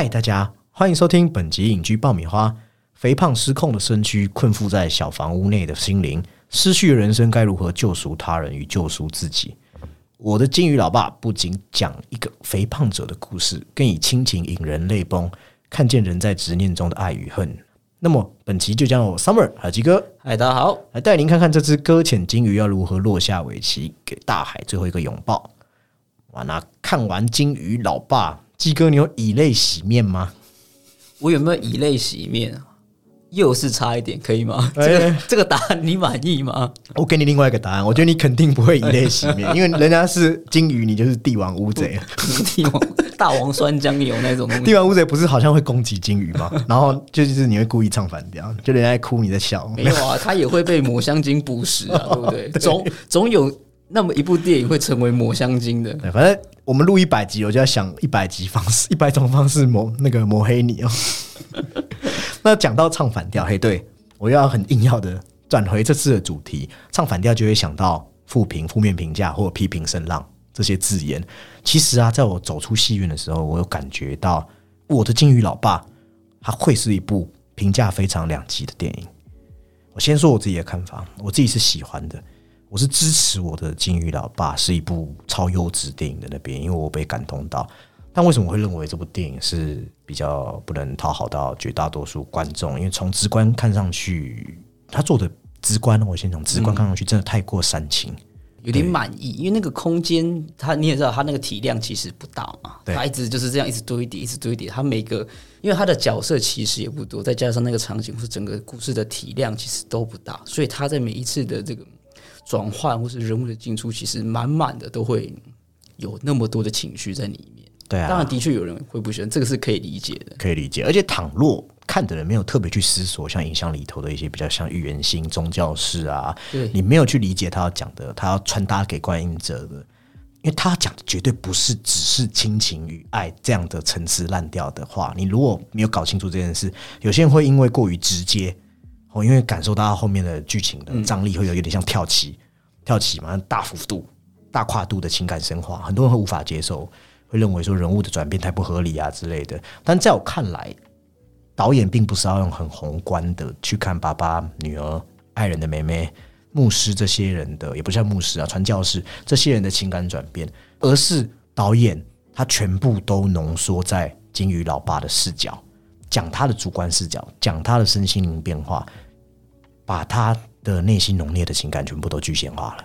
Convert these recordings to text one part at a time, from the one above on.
嗨，大家欢迎收听本集隐居爆米花。肥胖失控的身躯，困缚在小房屋内的心灵，失去人生该如何救赎他人与救赎自己？我的金鱼老爸不仅讲一个肥胖者的故事，更以亲情引人泪崩，看见人在执念中的爱与恨。那么本期就将我 Summer 还有鸡哥，嗨，大家好，来带您看看这只搁浅金鱼要如何落下尾鳍，给大海最后一个拥抱。哇，那看完金鱼老爸，鸡哥，你有以泪洗面吗？我有没有以泪洗面？又是差一点，可以吗？这个这个答案你满意吗？我给你另外一个答案，我觉得你肯定不会以泪洗面，因为人家是金鱼，你就是帝王乌贼。帝王大王酸浆油那种东西。帝王乌贼不是好像会攻击金鱼吗？然后就是你会故意唱反调，就人家在哭，你在笑。没有啊，他也会被抹香鲸捕食啊，对不对？总总有那么一部电影会成为抹香鲸的。对，反正我们录一百集，我就要想一百集方式，一百种方式抹那个抹黑你哦。那讲到唱反调，嘿，对我又要很硬要的转回这次的主题，唱反调就会想到负评、负面评价或批评声浪这些字眼。其实啊，在我走出戏院的时候，我有感觉到我的金鱼老爸，他会是一部评价非常两极的电影。我先说我自己的看法，我自己是喜欢的，我是支持我的金鱼老爸是一部超优质电影的那边，因为我被感动到。但为什么会认为这部电影是比较不能讨好到绝大多数观众？因为从直观看上去，他做的直观，我先从直观看上去真的太过煽情，有点满意。因为那个空间，他你也知道，他那个体量其实不大嘛，他一直就是这样一直堆叠，一直堆叠。他每个，因为他的角色其实也不多，再加上那个场景或是整个故事的体量其实都不大，所以他在每一次的这个转换或是人物的进出，其实满满的都会有那么多的情绪在里面。对啊，当然的确有人会不喜欢，这个是可以理解的，可以理解。而且倘若看的人没有特别去思索，像影像里头的一些比较像预言性宗教式啊，对你没有去理解他要讲的，他要传达给观影者的，因为他讲的绝对不是只是亲情与爱这样的层次烂掉的话，你如果没有搞清楚这件事，有些人会因为过于直接，哦，因为感受到后面的剧情的张力会有有点像跳棋，跳棋嘛，大幅度、大跨度的情感升华，很多人会无法接受。会认为说人物的转变太不合理啊之类的，但在我看来，导演并不是要用很宏观的去看爸爸、女儿、爱人的妹妹、牧师这些人的，也不像牧师啊、传教士这些人的情感转变，而是导演他全部都浓缩在金鱼老爸的视角，讲他的主观视角，讲他的身心灵变化，把他的内心浓烈的情感全部都具象化了。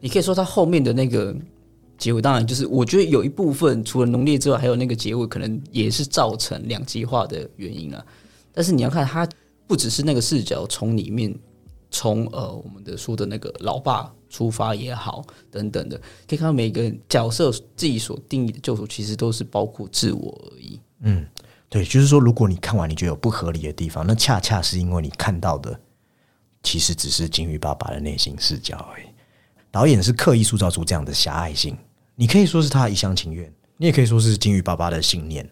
你可以说他后面的那个。结尾当然就是，我觉得有一部分除了浓烈之外，还有那个结尾可能也是造成两极化的原因啊。但是你要看，他不只是那个视角从里面，从呃我们的说的那个老爸出发也好，等等的，可以看到每个角色自己所定义的救赎，其实都是包括自我而已。嗯，对，就是说，如果你看完你觉得有不合理的地方，那恰恰是因为你看到的其实只是金鱼爸爸的内心视角而已。导演是刻意塑造出这样的狭隘性。你可以说是他一厢情愿，你也可以说是金鱼爸爸的信念。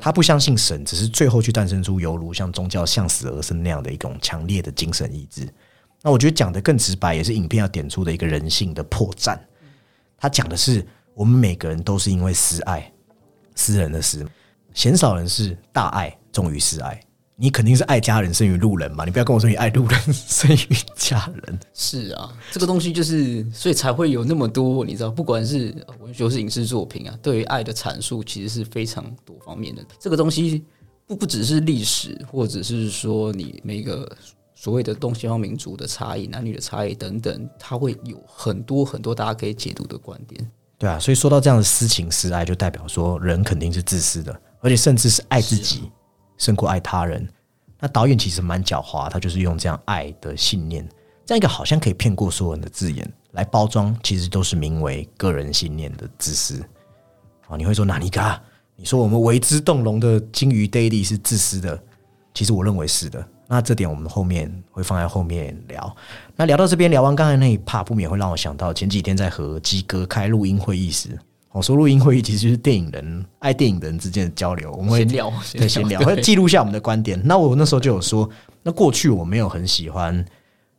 他不相信神，只是最后去诞生出犹如像宗教向死而生那样的一种强烈的精神意志。那我觉得讲的更直白，也是影片要点出的一个人性的破绽。他讲的是，我们每个人都是因为私爱，私人的私，鲜少人是大爱重于私爱。你肯定是爱家人胜于路人嘛？你不要跟我说你爱路人胜于家人。是啊，这个东西就是，所以才会有那么多，你知道，不管是文学或是影视作品啊，对于爱的阐述其实是非常多方面的。这个东西不不只是历史，或者是说你每个所谓的东西方民族的差异、男女的差异等等，它会有很多很多大家可以解读的观点。对啊，所以说到这样的私情私爱，就代表说人肯定是自私的，而且甚至是爱自己。胜过爱他人，那导演其实蛮狡猾，他就是用这样爱的信念，这样一个好像可以骗过所有人的字眼来包装，其实都是名为个人信念的自私。啊，你会说哪里嘎？你说我们为之动容的金鱼 Daily 是自私的，其实我认为是的。那这点我们后面会放在后面聊。那聊到这边，聊完刚才那一 part，不免会让我想到前几天在和鸡哥开录音会议时。我说录音会议其实就是电影人爱电影人之间的交流，我们会聊，对，闲聊，会记录下我们的观点。那我那时候就有说，那过去我没有很喜欢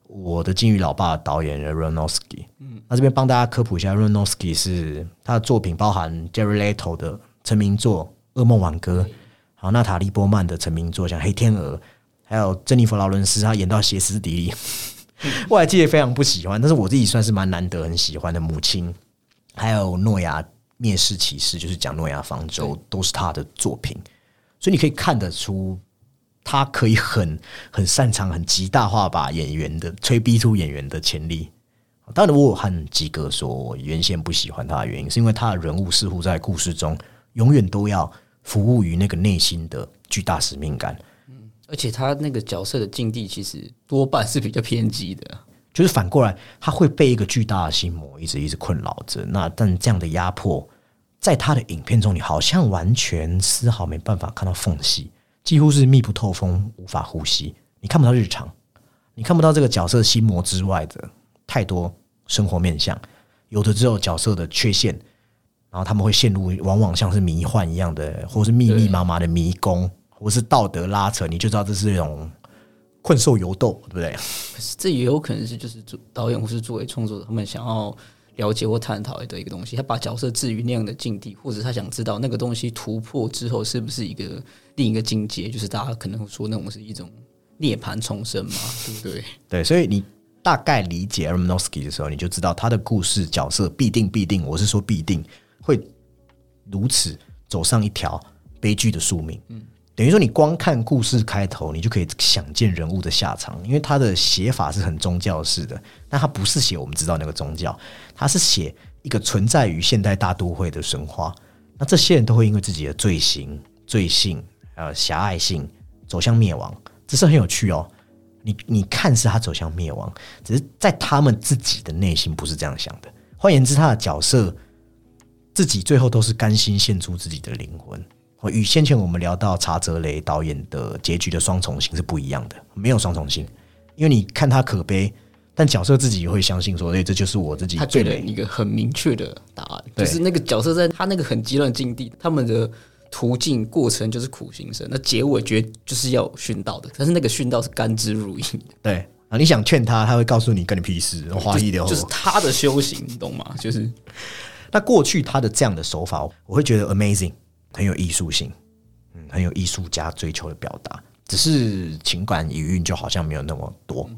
我的金鱼老爸导演人 Ronowski，嗯，那这边帮大家科普一下，Ronowski 是他的作品包含 Jerry Leto 的成名作《噩梦挽歌》，好，娜塔莉波曼的成名作像《黑天鹅》，还有珍妮弗劳伦斯，他演到歇斯底里，我还记得非常不喜欢，但是我自己算是蛮难得很喜欢的母亲。还有诺亚灭世骑士，就是讲诺亚方舟，都是他的作品，所以你可以看得出，他可以很很擅长、很极大化把演员的催逼出演员的潜力。当然，我和吉格说，我原先不喜欢他的原因，是因为他的人物似乎在故事中永远都要服务于那个内心的巨大使命感。嗯，而且他那个角色的境地其实多半是比较偏激的。就是反过来，他会被一个巨大的心魔一直一直困扰着。那但这样的压迫，在他的影片中，你好像完全丝毫没办法看到缝隙，几乎是密不透风，无法呼吸。你看不到日常，你看不到这个角色心魔之外的太多生活面相，有的只有角色的缺陷，然后他们会陷入往往像是迷幻一样的，或是密密麻麻的迷宫，或是道德拉扯，你就知道这是一种。困兽犹斗，对不对？这也有可能是就是主导演或是作为创作者他们想要了解或探讨的一个东西。他把角色置于那样的境地，或者他想知道那个东西突破之后是不是一个另一个境界？就是大家可能会说那种是一种涅槃重生嘛，对不对？对，所以你大概理解 a r m n o s k y 的时候，你就知道他的故事角色必定必定，我是说必定会如此走上一条悲剧的宿命。嗯。等于说，你光看故事开头，你就可以想见人物的下场，因为他的写法是很宗教式的，但他不是写我们知道那个宗教，他是写一个存在于现代大都会的神话。那这些人都会因为自己的罪行、罪性、呃狭隘性走向灭亡，这是很有趣哦。你你看是他走向灭亡，只是在他们自己的内心不是这样想的。换言之，他的角色自己最后都是甘心献出自己的灵魂。与先前我们聊到查泽雷导演的结局的双重性是不一样的，没有双重性，因为你看他可悲，但角色自己也会相信说，哎，这就是我自己。他给了一个很明确的答案，就是那个角色在他那个很极端境地，他们的途径过程就是苦行僧，那结尾绝就是要殉道的，但是那个殉道是甘之如饴的。对啊，你想劝他，他会告诉你跟你屁事，花一流，就是他的修行，你懂吗？就是那过去他的这样的手法，我会觉得 amazing。很有艺术性，嗯，很有艺术家追求的表达，只是情感余韵就好像没有那么多。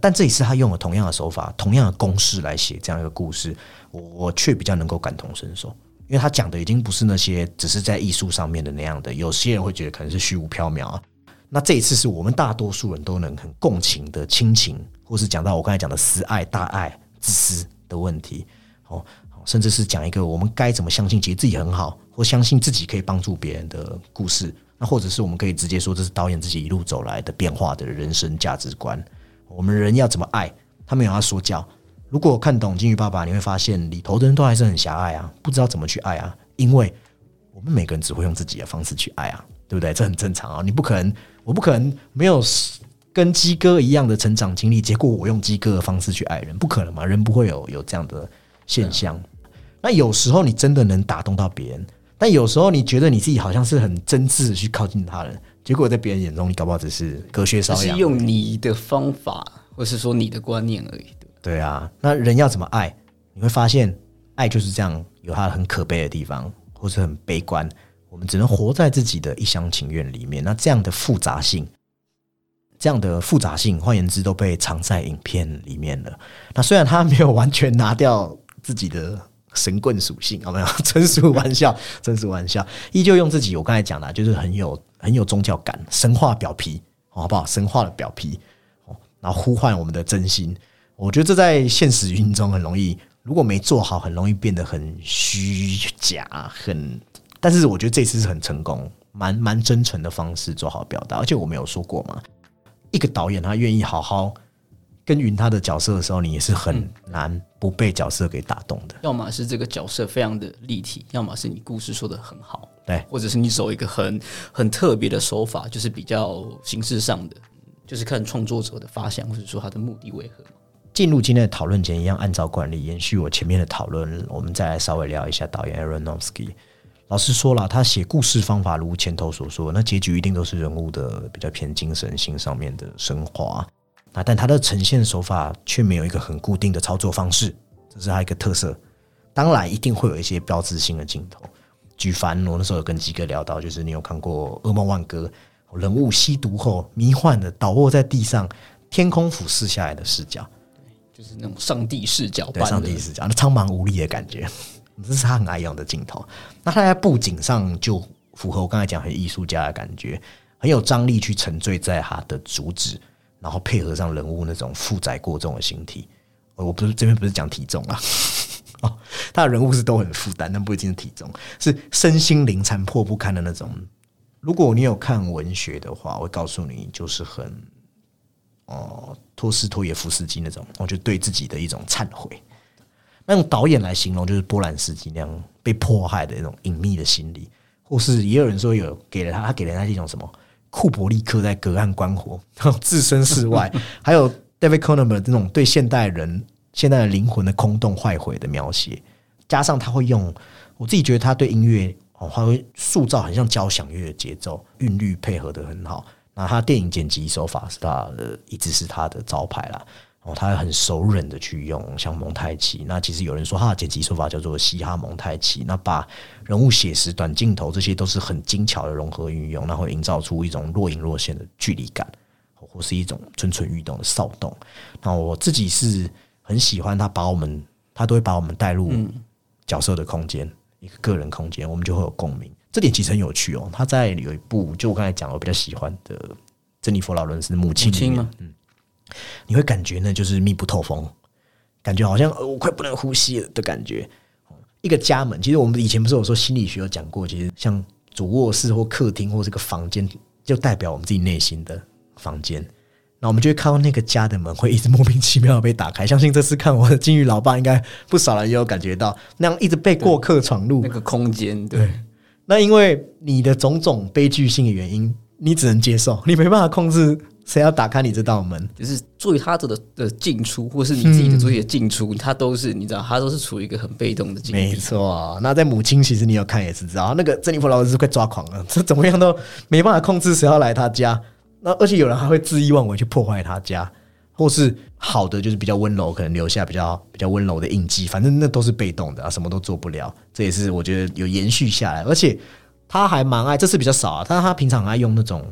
但这一次他用了同样的手法、同样的公式来写这样一个故事，我我却比较能够感同身受，因为他讲的已经不是那些只是在艺术上面的那样的，有些人会觉得可能是虚无缥缈啊。那这一次是我们大多数人都能很共情的亲情，或是讲到我刚才讲的私爱、大爱、自私的问题，哦。甚至是讲一个我们该怎么相信，其实自己很好，或相信自己可以帮助别人的故事。那或者是我们可以直接说，这是导演自己一路走来的变化的人生价值观。我们人要怎么爱？他没有要说教。如果看懂《金鱼爸爸》，你会发现里头的人都还是很狭隘啊，不知道怎么去爱啊。因为我们每个人只会用自己的方式去爱啊，对不对？这很正常啊。你不可能，我不可能没有跟鸡哥一样的成长经历，结果我用鸡哥的方式去爱人，不可能嘛？人不会有有这样的现象。那有时候你真的能打动到别人，但有时候你觉得你自己好像是很真挚的去靠近他人，结果在别人眼中你搞不好只是隔靴搔痒，是用你的方法，或是说你的观念而已。对啊，那人要怎么爱？你会发现爱就是这样，有它很可悲的地方，或是很悲观。我们只能活在自己的一厢情愿里面。那这样的复杂性，这样的复杂性，换言之，都被藏在影片里面了。那虽然他没有完全拿掉自己的。神棍属性，好没有？纯属玩笑，纯属玩笑。依旧用自己，我刚才讲的，就是很有很有宗教感，神话表皮，好不好？神话的表皮，哦，然后呼唤我们的真心。我觉得这在现实运中很容易，如果没做好，很容易变得很虚假，很。但是我觉得这次是很成功，蛮蛮真诚的方式做好表达。而且我没有说过嘛，一个导演他愿意好好。耕耘他的角色的时候，你也是很难不被角色给打动的。要么是这个角色非常的立体，要么是你故事说的很好，对，或者是你走一个很很特别的手法，就是比较形式上的，就是看创作者的发想，或者说他的目的为何。进入今天的讨论前，一样按照惯例延续我前面的讨论，我们再来稍微聊一下导演 Aronofsky。老师说了，他写故事方法如前头所说，那结局一定都是人物的比较偏精神性上面的升华。啊，但它的呈现手法却没有一个很固定的操作方式，这是它一个特色。当然，一定会有一些标志性的镜头。举凡我那时候有跟鸡哥聊到，就是你有看过《噩梦万歌》，人物吸毒后迷幻的倒卧在地上，天空俯视下来的视角，就是那种上帝视角，对上帝视角，那苍茫无力的感觉，这是他很爱用的镜头。那他在布景上就符合我刚才讲很艺术家的感觉，很有张力去沉醉在他的主旨，然后配合上人物那种负载过重的形体。我不是这边不是讲体重啊。哦，他的人物是都很负担，但不一定是体重，是身心灵残破不堪的那种。如果你有看文学的话，我会告诉你，就是很哦，托斯托耶夫斯基那种，我觉得对自己的一种忏悔。那用导演来形容，就是波兰斯基那样被迫害的那种隐秘的心理，或是也有人说有给了他，他给了他一种什么库伯利克在隔岸观火，置身事外，还有 David c o n e r 这种对现代人。现代的灵魂的空洞坏毁的描写，加上他会用，我自己觉得他对音乐哦，他会塑造很像交响乐的节奏韵律配合的很好。那他电影剪辑手法是他的，一直是他的招牌啦。哦，他很熟稔的去用像蒙太奇。那其实有人说他的剪辑手法叫做嘻哈蒙太奇。那把人物写实、短镜头这些都是很精巧的融合运用，那会营造出一种若隐若现的距离感，或是一种蠢蠢欲动的骚动。那我自己是。很喜欢他把我们，他都会把我们带入角色的空间，一个个人空间，我们就会有共鸣。这点其实很有趣哦。他在有一部，就我刚才讲我比较喜欢的珍妮佛劳伦斯母亲里面，嗯，你会感觉呢，就是密不透风，感觉好像我快不能呼吸了的感觉。一个家门，其实我们以前不是有说心理学有讲过，其实像主卧室或客厅或这个房间，就代表我们自己内心的房间。那我们就会看到那个家的门会一直莫名其妙的被打开。相信这次看我的金鱼老爸，应该不少人也有感觉到那样一直被过客闯入那个空间。对，那因为你的种种悲剧性的原因，你只能接受，你没办法控制谁要打开你这道门。就是作为他的的进出，或是你自己的作业进出，他都是你知道，他都是处于一个很被动的境地。没错。那在母亲，其实你有看也是知道，那个珍妮弗老师快抓狂了，这怎么样都没办法控制谁要来他家。那而且有人还会恣意妄为去破坏他家，或是好的就是比较温柔，可能留下比较比较温柔的印记。反正那都是被动的啊，什么都做不了。这也是我觉得有延续下来，而且他还蛮爱，这次比较少啊。但是他平常爱用那种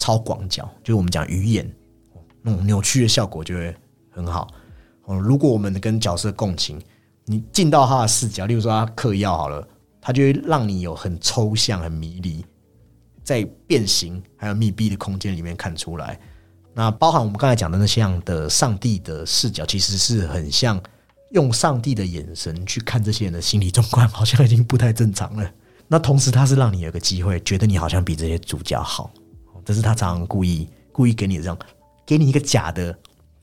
超广角，就是我们讲鱼眼，那种扭曲的效果就会很好。哦，如果我们跟角色共情，你进到他的视角，例如说他嗑药好了，他就会让你有很抽象、很迷离。在变形还有密闭的空间里面看出来，那包含我们刚才讲的那些样的上帝的视角，其实是很像用上帝的眼神去看这些人的心理状况，好像已经不太正常了。那同时，他是让你有个机会，觉得你好像比这些主角好，这是他常常故意故意给你这样，给你一个假的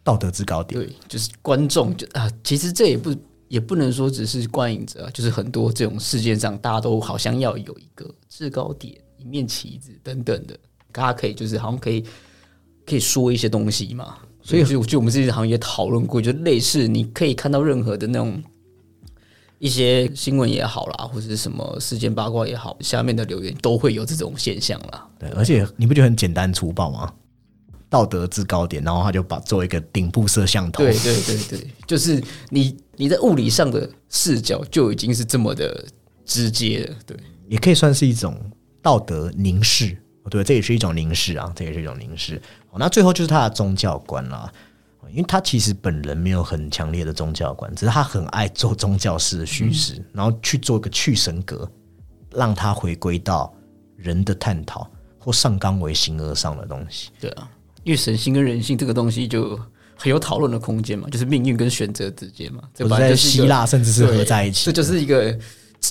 道德制高点。对，就是观众就啊，其实这也不也不能说只是观影者，就是很多这种事件上，大家都好像要有一个制高点。一面旗子等等的，大家可以就是好像可以可以说一些东西嘛。所以，就就我们这些行业讨论过，就类似你可以看到任何的那种一些新闻也好啦，或者是什么事件八卦也好，下面的留言都会有这种现象啦。对，而且你不觉得很简单粗暴吗？道德制高点，然后他就把做一个顶部摄像头。对对对对，就是你你在物理上的视角就已经是这么的直接了。对，也可以算是一种。道德凝视，对，这也是一种凝视啊，这也是一种凝视。那最后就是他的宗教观啦，因为他其实本人没有很强烈的宗教观，只是他很爱做宗教式的叙事，然后去做一个去神格，让他回归到人的探讨或上纲为形而上的东西。对啊，因为神性跟人性这个东西就很有讨论的空间嘛，就是命运跟选择之间嘛。这在希腊甚至是合在一起，这就是一个。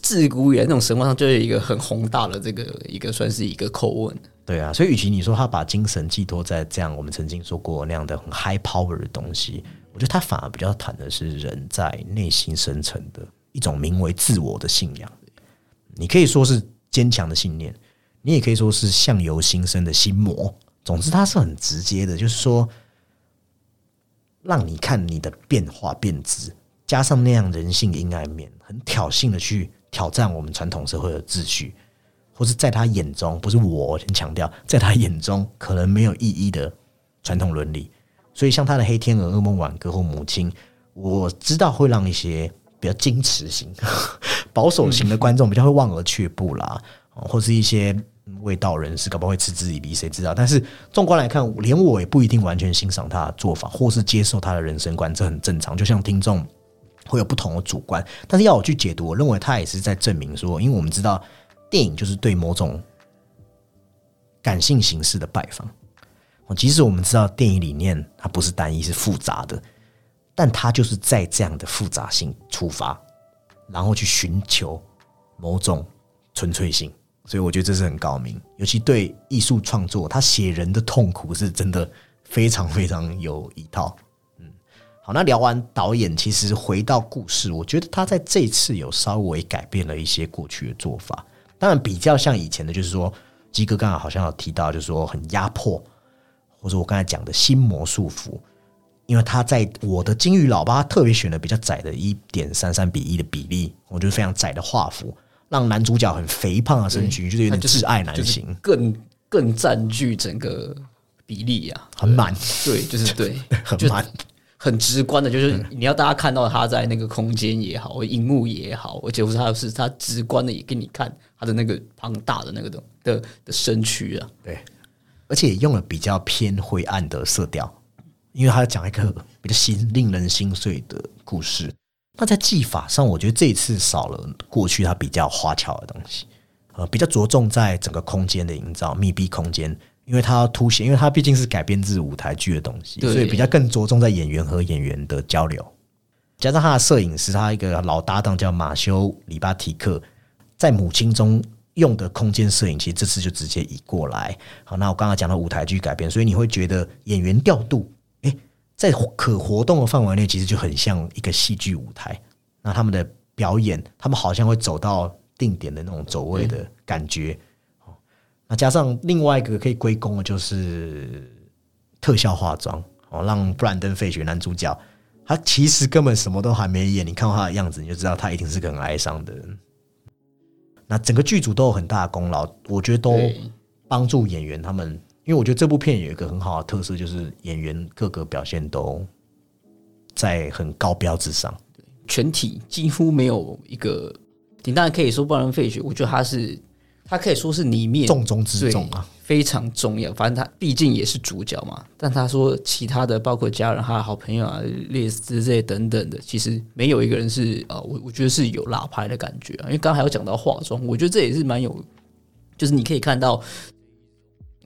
自古以来，那种神话上就有一个很宏大的这个一个算是一个口吻。对啊，所以与其你说他把精神寄托在这样我们曾经说过那样的很 high power 的东西，我觉得他反而比较谈的是人在内心深层的一种名为自我的信仰。你可以说是坚强的信念，你也可以说是相由心生的心魔。总之，它是很直接的，就是说让你看你的变化变质，加上那样人性阴暗面，很挑衅的去。挑战我们传统社会的秩序，或是在他眼中，不是我先强调，在他眼中可能没有意义的传统伦理。所以，像他的《黑天鹅》《噩梦挽歌》或《母亲》，我知道会让一些比较矜持型、保守型的观众比较会望而却步啦，或是一些味道人士，搞不好会嗤之以鼻，谁知道？但是纵观来看，连我也不一定完全欣赏他的做法，或是接受他的人生观，这很正常。就像听众会有不同的主观，但是要我去解读，我认为他也是在证明说，因为我们知道电影就是对某种感性形式的拜访。即使我们知道电影理念它不是单一，是复杂的，但它就是在这样的复杂性出发。然后去寻求某种纯粹性，所以我觉得这是很高明。尤其对艺术创作，他写人的痛苦是真的非常非常有一套。嗯，好，那聊完导演，其实回到故事，我觉得他在这次有稍微改变了一些过去的做法。当然，比较像以前的，就是说基哥刚刚好像有提到，就是说很压迫，或者我刚才讲的心魔束缚。因为他在我的金鱼老爸特别选了比较窄的一点三三比一的比例，我觉得非常窄的画幅，让男主角很肥胖的身躯，就是有点挚爱男型，更更占据整个比例啊，很满，对，就是对，很满，很直观的，就是你要大家看到他在那个空间也好，荧幕也好，而且不是他是他直观的也给你看他的那个庞大的那个的的的身躯啊，对，而且用了比较偏灰暗的色调。因为他讲一个比较心令人心碎的故事，那在技法上，我觉得这一次少了过去他比较花巧的东西，呃，比较着重在整个空间的营造，密闭空间，因为它要凸显，因为它毕竟是改编自舞台剧的东西，所以比较更着重在演员和演员的交流，加上他的摄影师，他一个老搭档叫马修里巴提克，在母亲中用的空间摄影，其实这次就直接移过来。好，那我刚刚讲到舞台剧改编，所以你会觉得演员调度诶。在可活动的范围内，其实就很像一个戏剧舞台。那他们的表演，他们好像会走到定点的那种走位的感觉。那加上另外一个可以归功的，就是特效化妆哦，让布兰登·费雪男主角，他其实根本什么都还没演，你看到他的样子，你就知道他一定是个很哀伤的人。那整个剧组都有很大的功劳，我觉得都帮助演员他们。因为我觉得这部片有一个很好的特色，就是演员各个表现都在很高标之上，全体几乎没有一个。你当然可以说不能废血，我觉得他是他可以说是里面重中之重啊，非常重要。反正他毕竟也是主角嘛。但他说其他的，包括家人、他的好朋友啊、列斯这些等等的，其实没有一个人是啊，我我觉得是有拉拍的感觉啊。因为刚刚还有讲到化妆，我觉得这也是蛮有，就是你可以看到。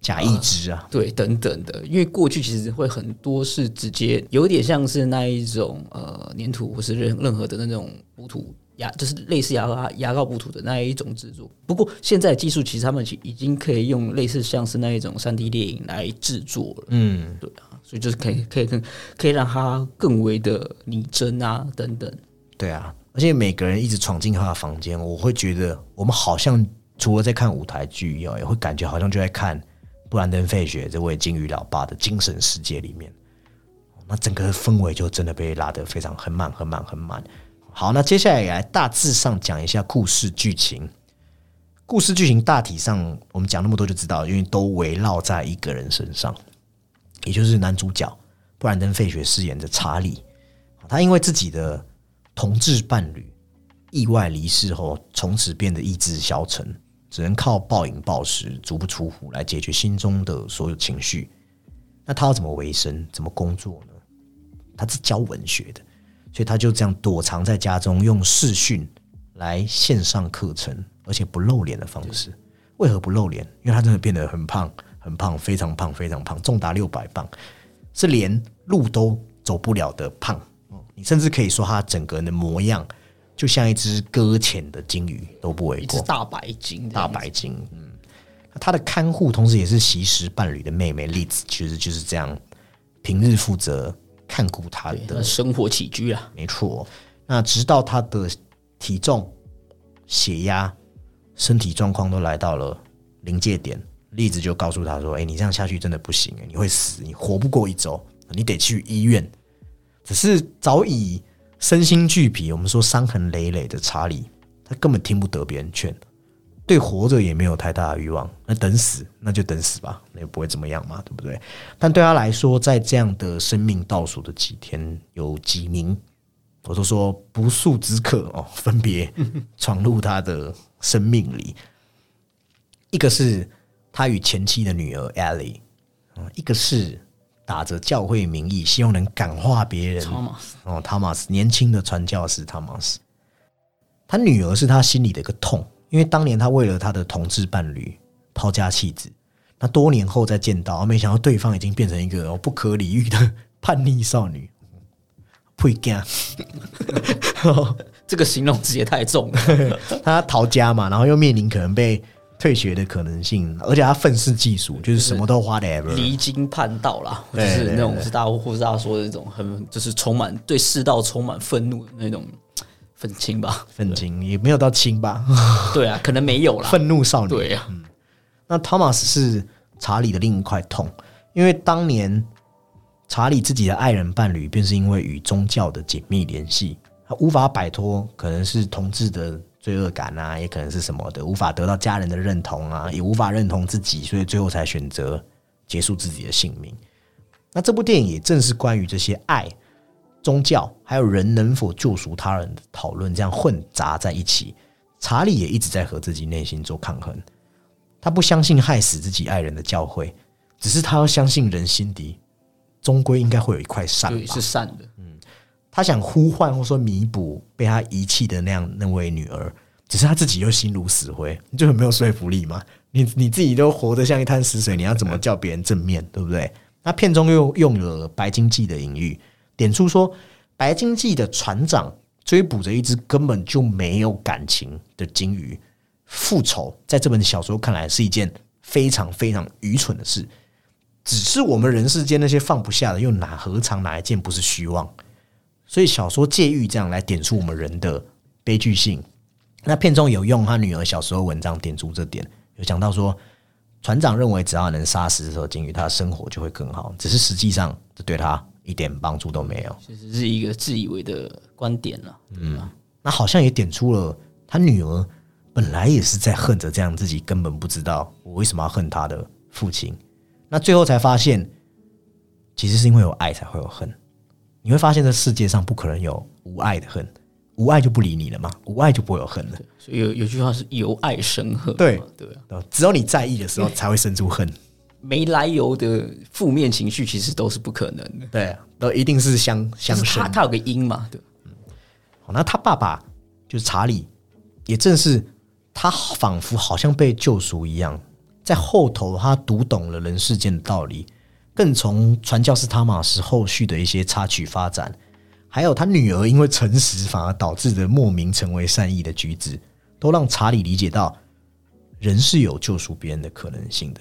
假一只啊，对，等等的，因为过去其实会很多是直接有点像是那一种呃粘土或是任任何的那种补土牙，就是类似牙膏牙膏补土的那一种制作。不过现在技术其实他们已经可以用类似像是那一种三 D 电影来制作了。嗯，对啊，所以就是可以可以更可以让它更为的拟真啊等等。对啊，而且每个人一直闯进他的房间，我会觉得我们好像除了在看舞台剧以外，也会感觉好像就在看。布兰登·费雪这位金鱼老爸的精神世界里面，那整个氛围就真的被拉得非常很满、很满、很满。好，那接下来来大致上讲一下故事剧情。故事剧情大体上，我们讲那么多就知道，因为都围绕在一个人身上，也就是男主角布兰登·费雪饰演的查理。他因为自己的同志伴侣意外离世后，从此变得意志消沉。只能靠暴饮暴食、足不出户来解决心中的所有情绪。那他要怎么维生、怎么工作呢？他是教文学的，所以他就这样躲藏在家中，用视讯来线上课程，而且不露脸的方式。为何不露脸？因为他真的变得很胖、很胖、非常胖、非常胖，重达六百磅，是连路都走不了的胖。你甚至可以说他整个人的模样。就像一只搁浅的鲸鱼都不为过，一只大白鲸，大白鲸。嗯，他的看护同时也是习时伴侣的妹妹丽子，其实就是这样，平日负责看顾他的生活起居啊。没错，那直到他的体重、血压、身体状况都来到了临界点，例子就告诉他说：“哎，你这样下去真的不行，你会死，你活不过一周，你得去医院。”只是早已。身心俱疲，我们说伤痕累累的查理，他根本听不得别人劝，对活着也没有太大的欲望。那等死，那就等死吧，那也不会怎么样嘛，对不对？但对他来说，在这样的生命倒数的几天，有几名我都说不速之客哦，分别闯入他的生命里。一个是他与前妻的女儿 Ellie，一个是打着教会名义，希望能感化别人。哦，Thomas 年轻的传教士 Thomas，他女儿是他心里的一个痛，因为当年他为了他的同志伴侣抛家弃子，那多年后再见到，没想到对方已经变成一个不可理喻的叛逆少女。会干，这个形容词也太重了。他逃家嘛，然后又面临可能被退学的可能性，而且他愤世嫉俗，就是什么都花的。离经叛道啦，就是那种是大户是大家说的那种很就是充满对世道充满愤怒的那种愤青吧？愤青也没有到青吧？对啊，可能没有啦。愤怒少女。对啊，那汤马斯是查理的另一块痛，因为当年。查理自己的爱人伴侣，便是因为与宗教的紧密联系，他无法摆脱，可能是同志的罪恶感啊，也可能是什么的，无法得到家人的认同啊，也无法认同自己，所以最后才选择结束自己的性命。那这部电影也正是关于这些爱、宗教还有人能否救赎他人的讨论，这样混杂在一起。查理也一直在和自己内心做抗衡，他不相信害死自己爱人的教会，只是他要相信人心底。终归应该会有一块善，对，是善的。嗯，他想呼唤或说弥补被他遗弃的那样那位女儿，只是他自己又心如死灰，你就很没有说服力嘛。你你自己都活得像一滩死水，你要怎么叫别人正面对不对？那片中又用了白鲸记的隐喻，点出说白鲸记的船长追捕着一只根本就没有感情的鲸鱼，复仇在这本小说看来是一件非常非常愚蠢的事。只是我们人世间那些放不下的，又哪何尝哪一件不是虚妄？所以小说借喻这样来点出我们人的悲剧性。那片中有用他女儿小时候文章点出这点，有讲到说，船长认为只要能杀死这头鲸鱼，他的生活就会更好。只是实际上这对他一点帮助都没有。其实是一个自以为的观点了。嗯，那好像也点出了他女儿本来也是在恨着这样自己根本不知道我为什么要恨他的父亲。那最后才发现，其实是因为有爱才会有恨。你会发现这世界上不可能有无爱的恨，无爱就不理你了嘛，无爱就不会有恨了。所以有有句话是由爱生恨。对对啊，只有你在意的时候才会生出恨。没来由的负面情绪其实都是不可能的。对，都一定是相相生。他他有个因嘛，对。好，那他爸爸就是查理，也正是他仿佛好像被救赎一样。在后头，他读懂了人世间的道理，更从传教士汤马斯后续的一些插曲发展，还有他女儿因为诚实反而导致的莫名成为善意的举止，都让查理理解到人是有救赎别人的可能性的。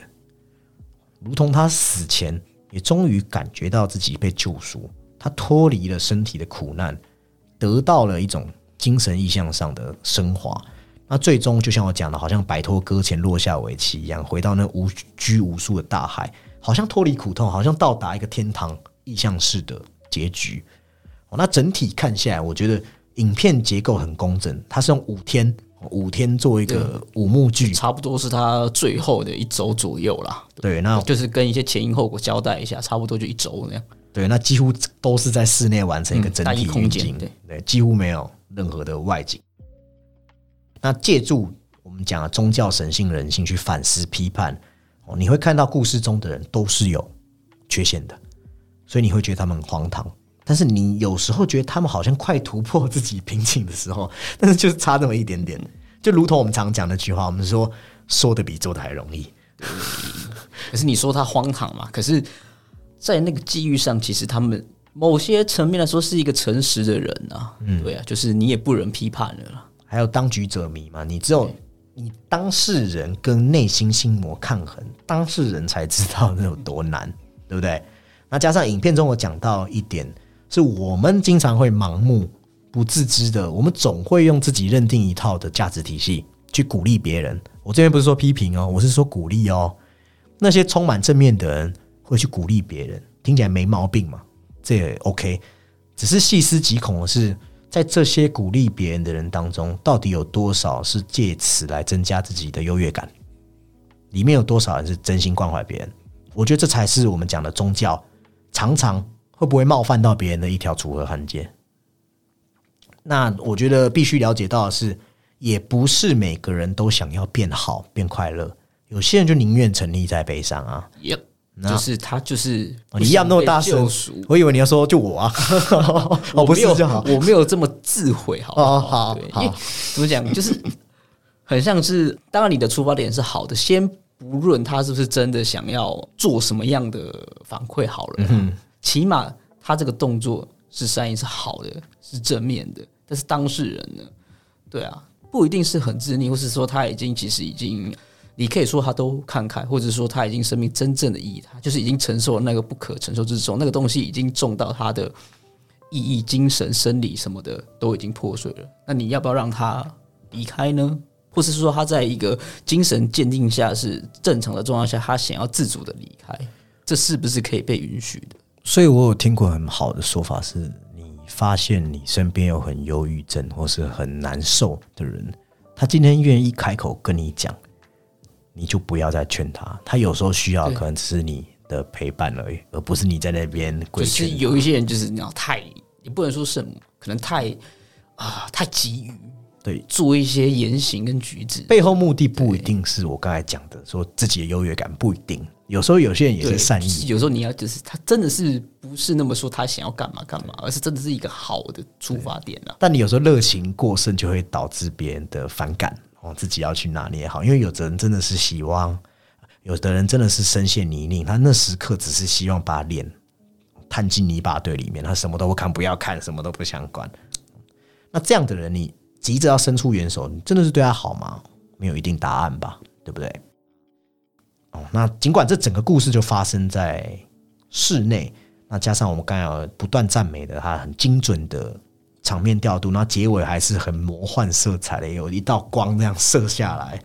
如同他死前也终于感觉到自己被救赎，他脱离了身体的苦难，得到了一种精神意向上的升华。那最终就像我讲的，好像摆脱搁浅落下围棋一样，回到那无拘无束的大海，好像脱离苦痛，好像到达一个天堂意象式的结局。那整体看下来，我觉得影片结构很工整，它是用五天五天做一个五幕剧，差不多是他最后的一周左右啦。对，那就是跟一些前因后果交代一下，差不多就一周那样。对，那几乎都是在室内完成一个整体空间，对对，几乎没有任何的外景。那借助我们讲的宗教神性人性去反思批判哦，你会看到故事中的人都是有缺陷的，所以你会觉得他们很荒唐。但是你有时候觉得他们好像快突破自己瓶颈的时候，但是就是差那么一点点。就如同我们常讲那句话，我们说说的比做的还容易。可是你说他荒唐嘛？可是，在那个机遇上，其实他们某些层面来说是一个诚实的人啊。嗯，对啊，就是你也不能批判了。还有当局者迷嘛？你只有你当事人跟内心心魔抗衡，当事人才知道那有多难，对不对？那加上影片中我讲到一点，是我们经常会盲目不自知的，我们总会用自己认定一套的价值体系去鼓励别人。我这边不是说批评哦，我是说鼓励哦。那些充满正面的人会去鼓励别人，听起来没毛病嘛？这也 OK。只是细思极恐的是。在这些鼓励别人的人当中，到底有多少是借此来增加自己的优越感？里面有多少人是真心关怀别人？我觉得这才是我们讲的宗教常常会不会冒犯到别人的一条楚河汉界。那我觉得必须了解到的是，也不是每个人都想要变好、变快乐，有些人就宁愿沉溺在悲伤啊。Yep，就是他就是你要那么大声，我以为你要说就我啊，我 不是就好，我没有这么自毁，好好？好，怎么讲？就是很像是，当然你的出发点是好的，先不论他是不是真的想要做什么样的反馈，好了，嗯，起码他这个动作是善意，是好的，是正面的。但是当事人呢？对啊，不一定是很自溺，或是说他已经其实已经。你可以说他都看开，或者说他已经生命真正的意义，他就是已经承受了那个不可承受之重，那个东西已经重到他的意义、精神、生理什么的都已经破碎了。那你要不要让他离开呢？或是说他在一个精神鉴定下是正常的状况下，他想要自主的离开，这是不是可以被允许的？所以我有听过很好的说法，是你发现你身边有很忧郁症或是很难受的人，他今天愿意开口跟你讲。你就不要再劝他，他有时候需要可能只是你的陪伴而已，而不是你在那边。就是有一些人就是你要太，也不能说什么，可能太啊太急于对做一些言行跟举止，背后目的不一定是我刚才讲的，说自己的优越感不一定。有时候有些人也是善意，有时候你要就是他真的是不是那么说他想要干嘛干嘛，而是真的是一个好的出发点啊。但你有时候热情过剩，就会导致别人的反感。哦，自己要去拿捏好，因为有的人真的是希望，有的人真的是深陷泥泞，他那时刻只是希望把脸探进泥巴堆里面，他什么都不看，不要看，什么都不想管。那这样的人，你急着要伸出援手，你真的是对他好吗？没有一定答案吧，对不对？哦，那尽管这整个故事就发生在室内，那加上我们刚才不断赞美的他很精准的。场面调度，那结尾还是很魔幻色彩的，有一道光那样射下来。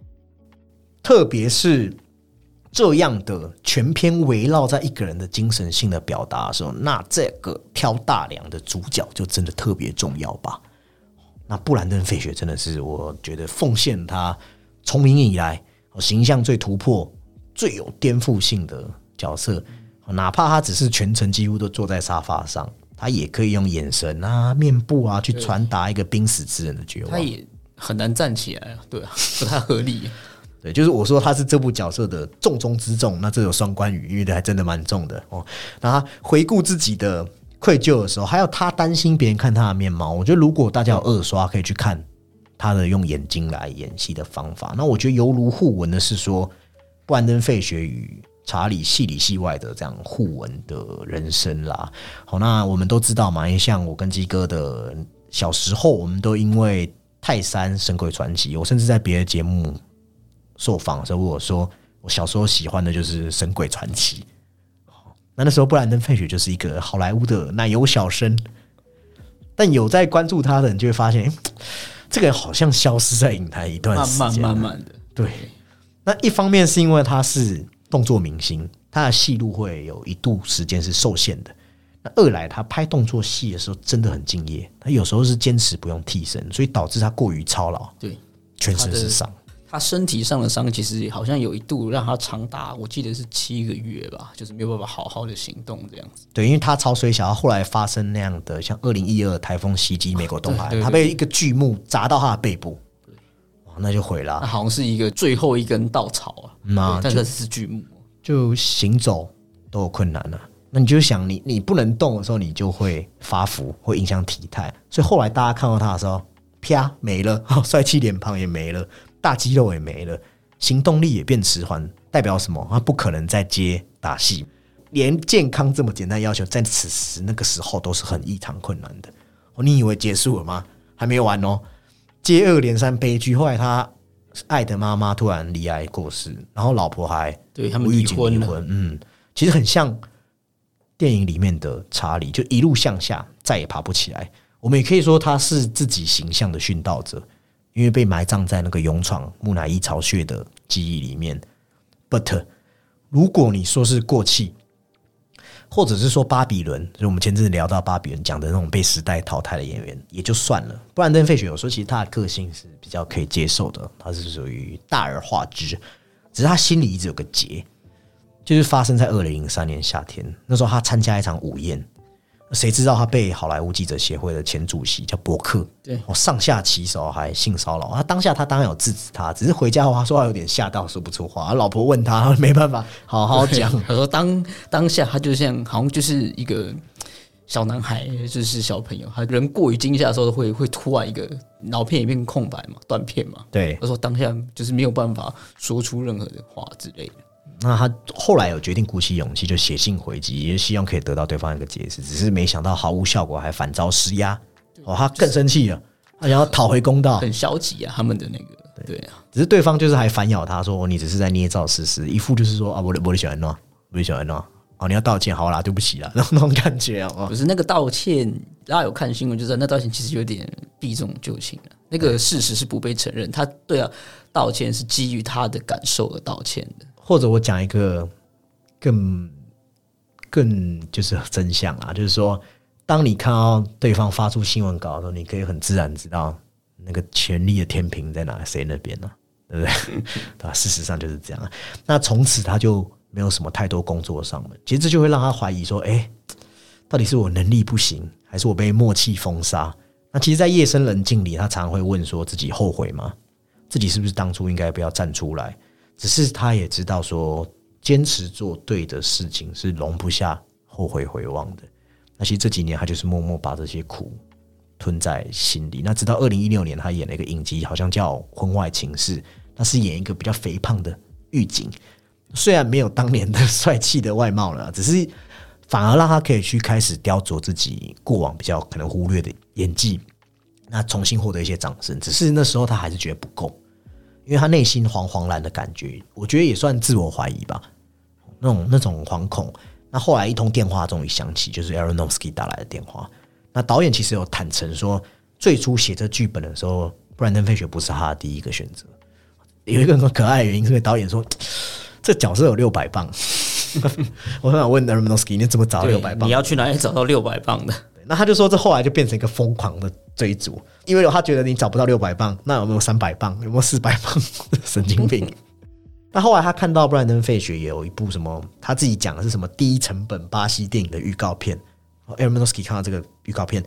特别是这样的全篇围绕在一个人的精神性的表达的时候，那这个挑大梁的主角就真的特别重要吧？那布兰登·费雪真的是我觉得奉献他从影以来形象最突破、最有颠覆性的角色，哪怕他只是全程几乎都坐在沙发上。他也可以用眼神啊、面部啊去传达一个濒死之人的绝望。他也很难站起来啊，对啊，不太合理。对，就是我说他是这部角色的重中之重，那这有双关语，因为还真的蛮重的哦。那他回顾自己的愧疚的时候，还有他担心别人看他的面貌。我觉得如果大家有二刷，可以去看他的用眼睛来演戏的方法。那我觉得犹如互文的是说，布兰登·费雪与。查理戏里戏外的这样互文的人生啦，好，那我们都知道嘛，因为像我跟鸡哥的小时候，我们都因为泰山神鬼传奇，我甚至在别的节目受访的时候，我说我小时候喜欢的就是神鬼传奇。那那时候布兰登·费雪就是一个好莱坞的奶油小生，但有在关注他的人就会发现，这个人好像消失在影坛一段时间，慢慢慢的。对，那一方面是因为他是。动作明星，他的戏路会有一度时间是受限的。那二来，他拍动作戏的时候真的很敬业，他有时候是坚持不用替身，所以导致他过于操劳，对，全身是伤。他身体上的伤其实好像有一度让他长达，我记得是七个月吧，就是没有办法好好的行动这样子。对，因为他潮水小，后来发生那样的，像二零一二台风袭击美国东海，他被一个巨木砸到他的背部。那就毁了，好像是一个最后一根稻草啊。那但是是巨木，就行走都有困难了。那你就想，你你不能动的时候，你就会发福，会影响体态。所以后来大家看到他的时候，啪没了，帅气脸庞也没了，大肌肉也没了，行动力也变迟缓，代表什么？他不可能再接打戏，连健康这么简单要求，在此时那个时候都是很异常困难的。哦，你以为结束了吗？还没完哦。接二连三悲剧，后来他爱的妈妈突然离癌过世，然后老婆还对他们离婚了。嗯，其实很像电影里面的查理，就一路向下，再也爬不起来。我们也可以说他是自己形象的殉道者，因为被埋葬在那个勇闯木乃伊巢穴的记忆里面。But 如果你说是过气。或者是说巴比伦，就我们前阵子聊到巴比伦讲的那种被时代淘汰的演员，也就算了。布兰登·费雪有说，其实他的个性是比较可以接受的，他是属于大而化之，只是他心里一直有个结，就是发生在二零零三年夏天，那时候他参加一场午宴，谁知道他被好莱坞记者协会的前主席叫伯克，对，哦上下其手还性骚扰。他当下他当然有制止他，只是回家后他说话有点吓到，说不出话。老婆问他，没办法好好讲。他说当当下他就像好像就是一个小男孩，就是小朋友，他人过于惊吓的时候会会突然一个脑片一片空白嘛，断片嘛。对，他说当下就是没有办法说出任何的话之类的。那他后来有决定鼓起勇气，就写信回击，也希望可以得到对方一个解释，只是没想到毫无效果，还反遭施压。哦，他更生气了，他想要讨回公道，很消极啊，他们的那个对啊。只是对方就是还反咬他说：“你只是在捏造事实，一副就是说啊，我的我的小恩诺，我的小恩诺，哦，你要道歉，好啦，对不起啦，那种感觉啊。”不是那个道歉，大家有看新闻，就是那道歉其实有点避重就轻了。那个事实是不被承认，他对啊，道歉是基于他的感受而道歉的。或者我讲一个更更就是真相啊，就是说，当你看到对方发出新闻稿的时候，你可以很自然知道那个权力的天平在哪谁那边呢？对不对？对吧？事实上就是这样。那从此他就没有什么太多工作上了，其实这就会让他怀疑说：，哎，到底是我能力不行，还是我被默契封杀？那其实，在夜深人静里，他常常会问说：自己后悔吗？自己是不是当初应该不要站出来？只是他也知道说，坚持做对的事情是容不下后悔回望的。那其实这几年他就是默默把这些苦吞在心里。那直到二零一六年，他演了一个影集，好像叫《婚外情事》，那是演一个比较肥胖的狱警，虽然没有当年的帅气的外貌了，只是反而让他可以去开始雕琢自己过往比较可能忽略的演技，那重新获得一些掌声。只是那时候他还是觉得不够。因为他内心惶惶然的感觉，我觉得也算自我怀疑吧。那种那种惶恐。那后来一通电话终于响起，就是 Aronofsky 打来的电话。那导演其实有坦诚说，最初写这剧本的时候，布兰登·费雪不是他的第一个选择。有一个很可爱的原因，是因为导演说这角色有六百磅。我很想问 Aronofsky，你怎么找六百磅？你要去哪里找到六百磅的？那他就说，这后来就变成一个疯狂的追逐，因为他觉得你找不到六百磅，那有没有三百磅？有没有四百磅？神经病！那后来他看到布兰登·费雪也有一部什么，他自己讲的是什么低成本巴西电影的预告片。艾伦·诺斯基看到这个预告片，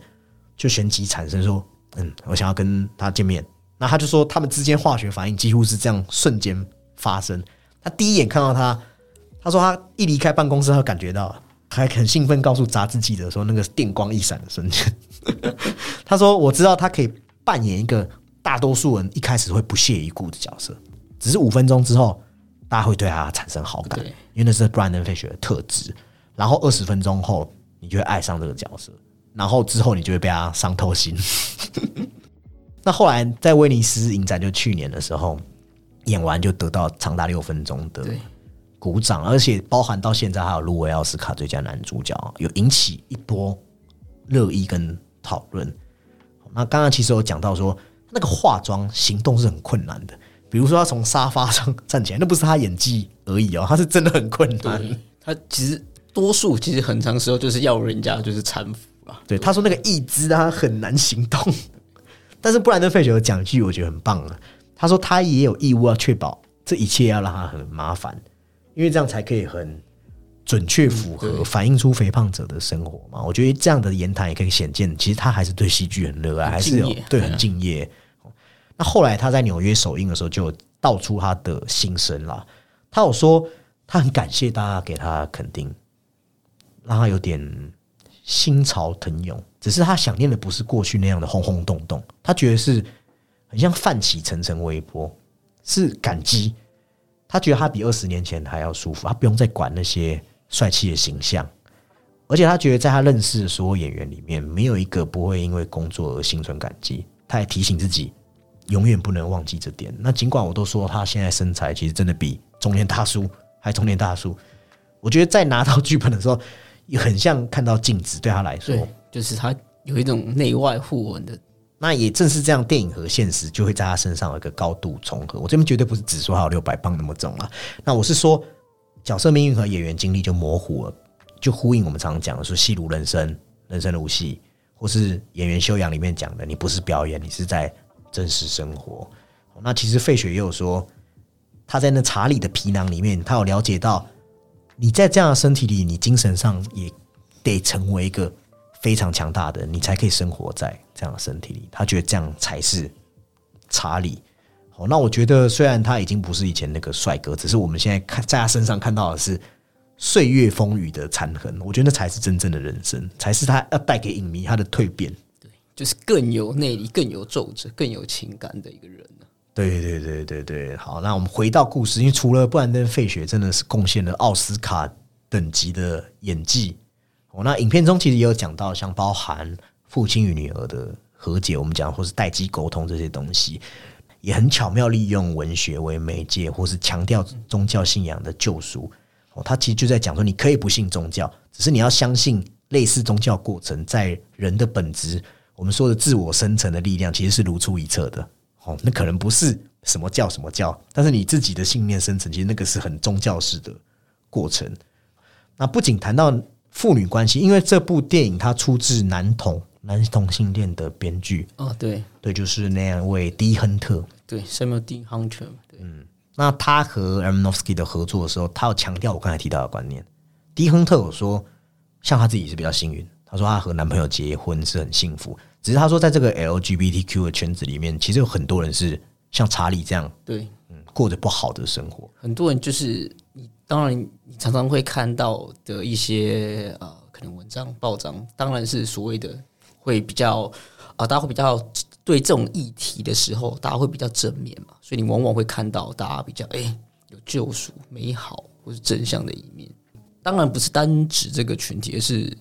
就旋即产生说：“嗯，我想要跟他见面。”那他就说，他们之间化学反应几乎是这样瞬间发生。他第一眼看到他，他说他一离开办公室，他感觉到。还很兴奋，告诉杂志记者说：“那个电光一闪的瞬间，他说我知道他可以扮演一个大多数人一开始会不屑一顾的角色，只是五分钟之后，大家会对他产生好感，因为那是 Brandon Fisher 的特质。然后二十分钟后，你就会爱上这个角色，然后之后你就会被他伤透心。那后来在威尼斯影展，就去年的时候演完，就得到长达六分钟的。”鼓掌，而且包含到现在还有入围奥斯卡最佳男主角，有引起一波热议跟讨论。那刚刚其实有讲到说，那个化妆行动是很困难的，比如说他从沙发上站起来，那不是他演技而已哦，他是真的很困难。他其实多数其实很长时候就是要人家就是搀扶啊。对，他说那个义肢他很难行动，但是布兰登·费雪的讲句我觉得很棒啊。他说他也有义务要确保这一切要让他很麻烦。因为这样才可以很准确符合反映出肥胖者的生活嘛？我觉得这样的言谈也可以显见，其实他还是对戏剧很热爱，还是有对很敬业。那后来他在纽约首映的时候，就道出他的心声啦。他有说他很感谢大家给他肯定，让他有点心潮腾涌。只是他想念的不是过去那样的轰轰动动，他觉得是很像泛起层层微波，是感激。他觉得他比二十年前还要舒服，他不用再管那些帅气的形象，而且他觉得在他认识的所有演员里面，没有一个不会因为工作而心存感激。他也提醒自己，永远不能忘记这点。那尽管我都说他现在身材其实真的比中年大叔还中年大叔，我觉得在拿到剧本的时候，也很像看到镜子，对他来说，就是他有一种内外互文的。那也正是这样，电影和现实就会在他身上有一个高度重合。我这边绝对不是只说他有六百磅那么重啊，那我是说角色命运和演员经历就模糊了，就呼应我们常常讲的说戏如人生，人生如戏，或是演员修养里面讲的，你不是表演，你是在真实生活。那其实费雪也有说，他在那查理的皮囊里面，他有了解到，你在这样的身体里，你精神上也得成为一个。非常强大的，你才可以生活在这样的身体里。他觉得这样才是查理。哦，那我觉得虽然他已经不是以前那个帅哥，只是我们现在看在他身上看到的是岁月风雨的残痕。我觉得那才是真正的人生，才是他要带给影迷他的蜕变。对，就是更有内力、更有皱褶、更有情感的一个人对对对对对，好，那我们回到故事，因为除了布兰登·费雪真的是贡献了奥斯卡等级的演技。那影片中其实也有讲到，像包含父亲与女儿的和解，我们讲或是待机沟通这些东西。也很巧妙利用文学为媒介，或是强调宗教信仰的救赎。哦，他其实就在讲说，你可以不信宗教，只是你要相信类似宗教过程在人的本质，我们说的自我生成的力量，其实是如出一辙的。哦，那可能不是什么教什么教，但是你自己的信念生成，其实那个是很宗教式的过程。那不仅谈到父女关系，因为这部电影它出自男同。男同性恋的编剧哦，对对，就是那样位迪亨特，对，Samuel D. Hunter，嗯，那他和 y 的合作的时候，他要强调我刚才提到的观念。迪亨特有说，像他自己是比较幸运，他说他和男朋友结婚是很幸福，只是他说在这个 LGBTQ 的圈子里面，其实有很多人是像查理这样，对，嗯，过着不好的生活。很多人就是你，当然你常常会看到的一些呃，可能文章、报章，当然是所谓的。会比较啊，大家会比较对这种议题的时候，大家会比较正面嘛，所以你往往会看到大家比较哎有救赎、美好或是真相的一面。当然不是单指这个群体，而是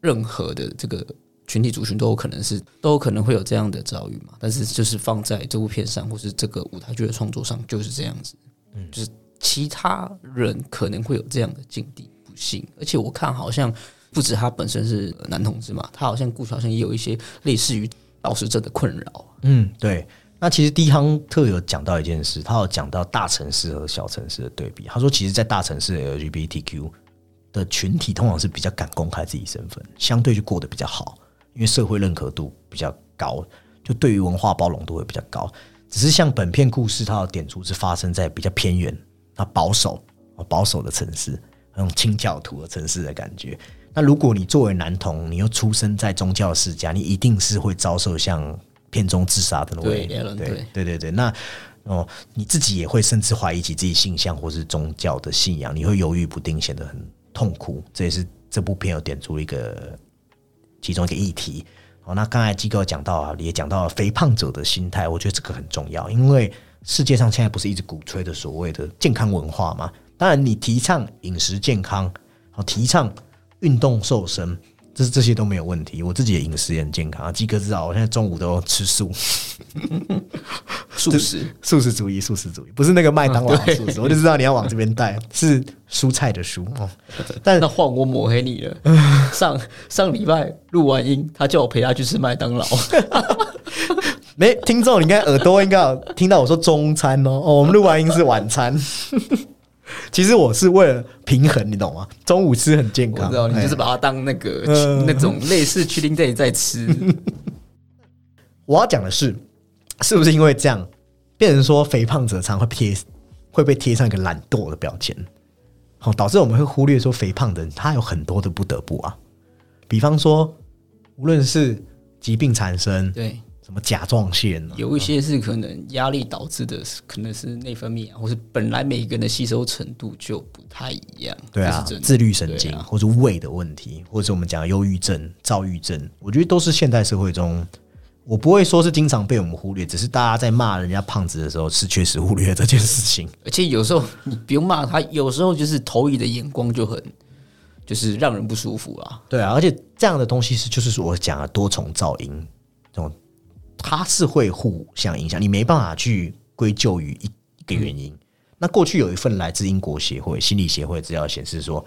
任何的这个群体族群都有可能是都有可能会有这样的遭遇嘛。但是就是放在这部片上，或是这个舞台剧的创作上，就是这样子。嗯，就是其他人可能会有这样的境地，不幸。而且我看好像。不止他本身是男同志嘛，他好像故事好像也有一些类似于导师症的困扰。嗯，对。那其实第一行特有讲到一件事，他有讲到大城市和小城市的对比。他说，其实，在大城市 LGBTQ 的群体通常是比较敢公开自己身份，相对就过得比较好，因为社会认可度比较高，就对于文化包容度会比较高。只是像本片故事，它的点出是发生在比较偏远、啊保守、保守的城市，那种清教徒的城市的感觉。那如果你作为男童，你又出生在宗教世家，你一定是会遭受像片中自杀的那位，对对对对对。那哦，你自己也会甚至怀疑起自己性向或是宗教的信仰，你会犹豫不定，显得很痛苦。这也是这部片有点出一个其中一个议题。哦，那刚才机构讲到啊，也讲到了肥胖者的心态，我觉得这个很重要，因为世界上现在不是一直鼓吹的所谓的健康文化吗？当然，你提倡饮食健康，好提倡。运动瘦身，这这些都没有问题。我自己的饮食也很健康啊，基哥知道，我现在中午都吃素，素食，素食主义，素食主义，不是那个麦当劳素食，我就知道你要往这边带，是蔬菜的蔬哦。但那换我抹黑你了。上上礼拜录完音，他叫我陪他去吃麦当劳。没听众，你应该耳朵应该有听到我说中餐哦。哦，我们录完音是晚餐。其实我是为了平衡，你懂吗？中午吃很健康，知道你就是把它当那个那种类似去零在在吃。我要讲的是，是不是因为这样，变成说肥胖者常会贴会被贴上一个懒惰的标签，好导致我们会忽略说肥胖的人他有很多的不得不啊，比方说无论是疾病产生，对。什么甲状腺？有一些是可能压力导致的，可能是内分泌啊，或是本来每一个人的吸收程度就不太一样。对啊，自律神经，或者胃的问题，或者我们讲忧郁症、躁郁症，我觉得都是现代社会中，我不会说是经常被我们忽略，只是大家在骂人家胖子的时候，是确实忽略这件事情。而且有时候你不用骂他，有时候就是投以的眼光就很，就是让人不舒服啊。对啊，而且这样的东西是，就是我讲的多重噪音这种。它是会互相影响，你没办法去归咎于一一个原因。那过去有一份来自英国协会心理协会资料显示说，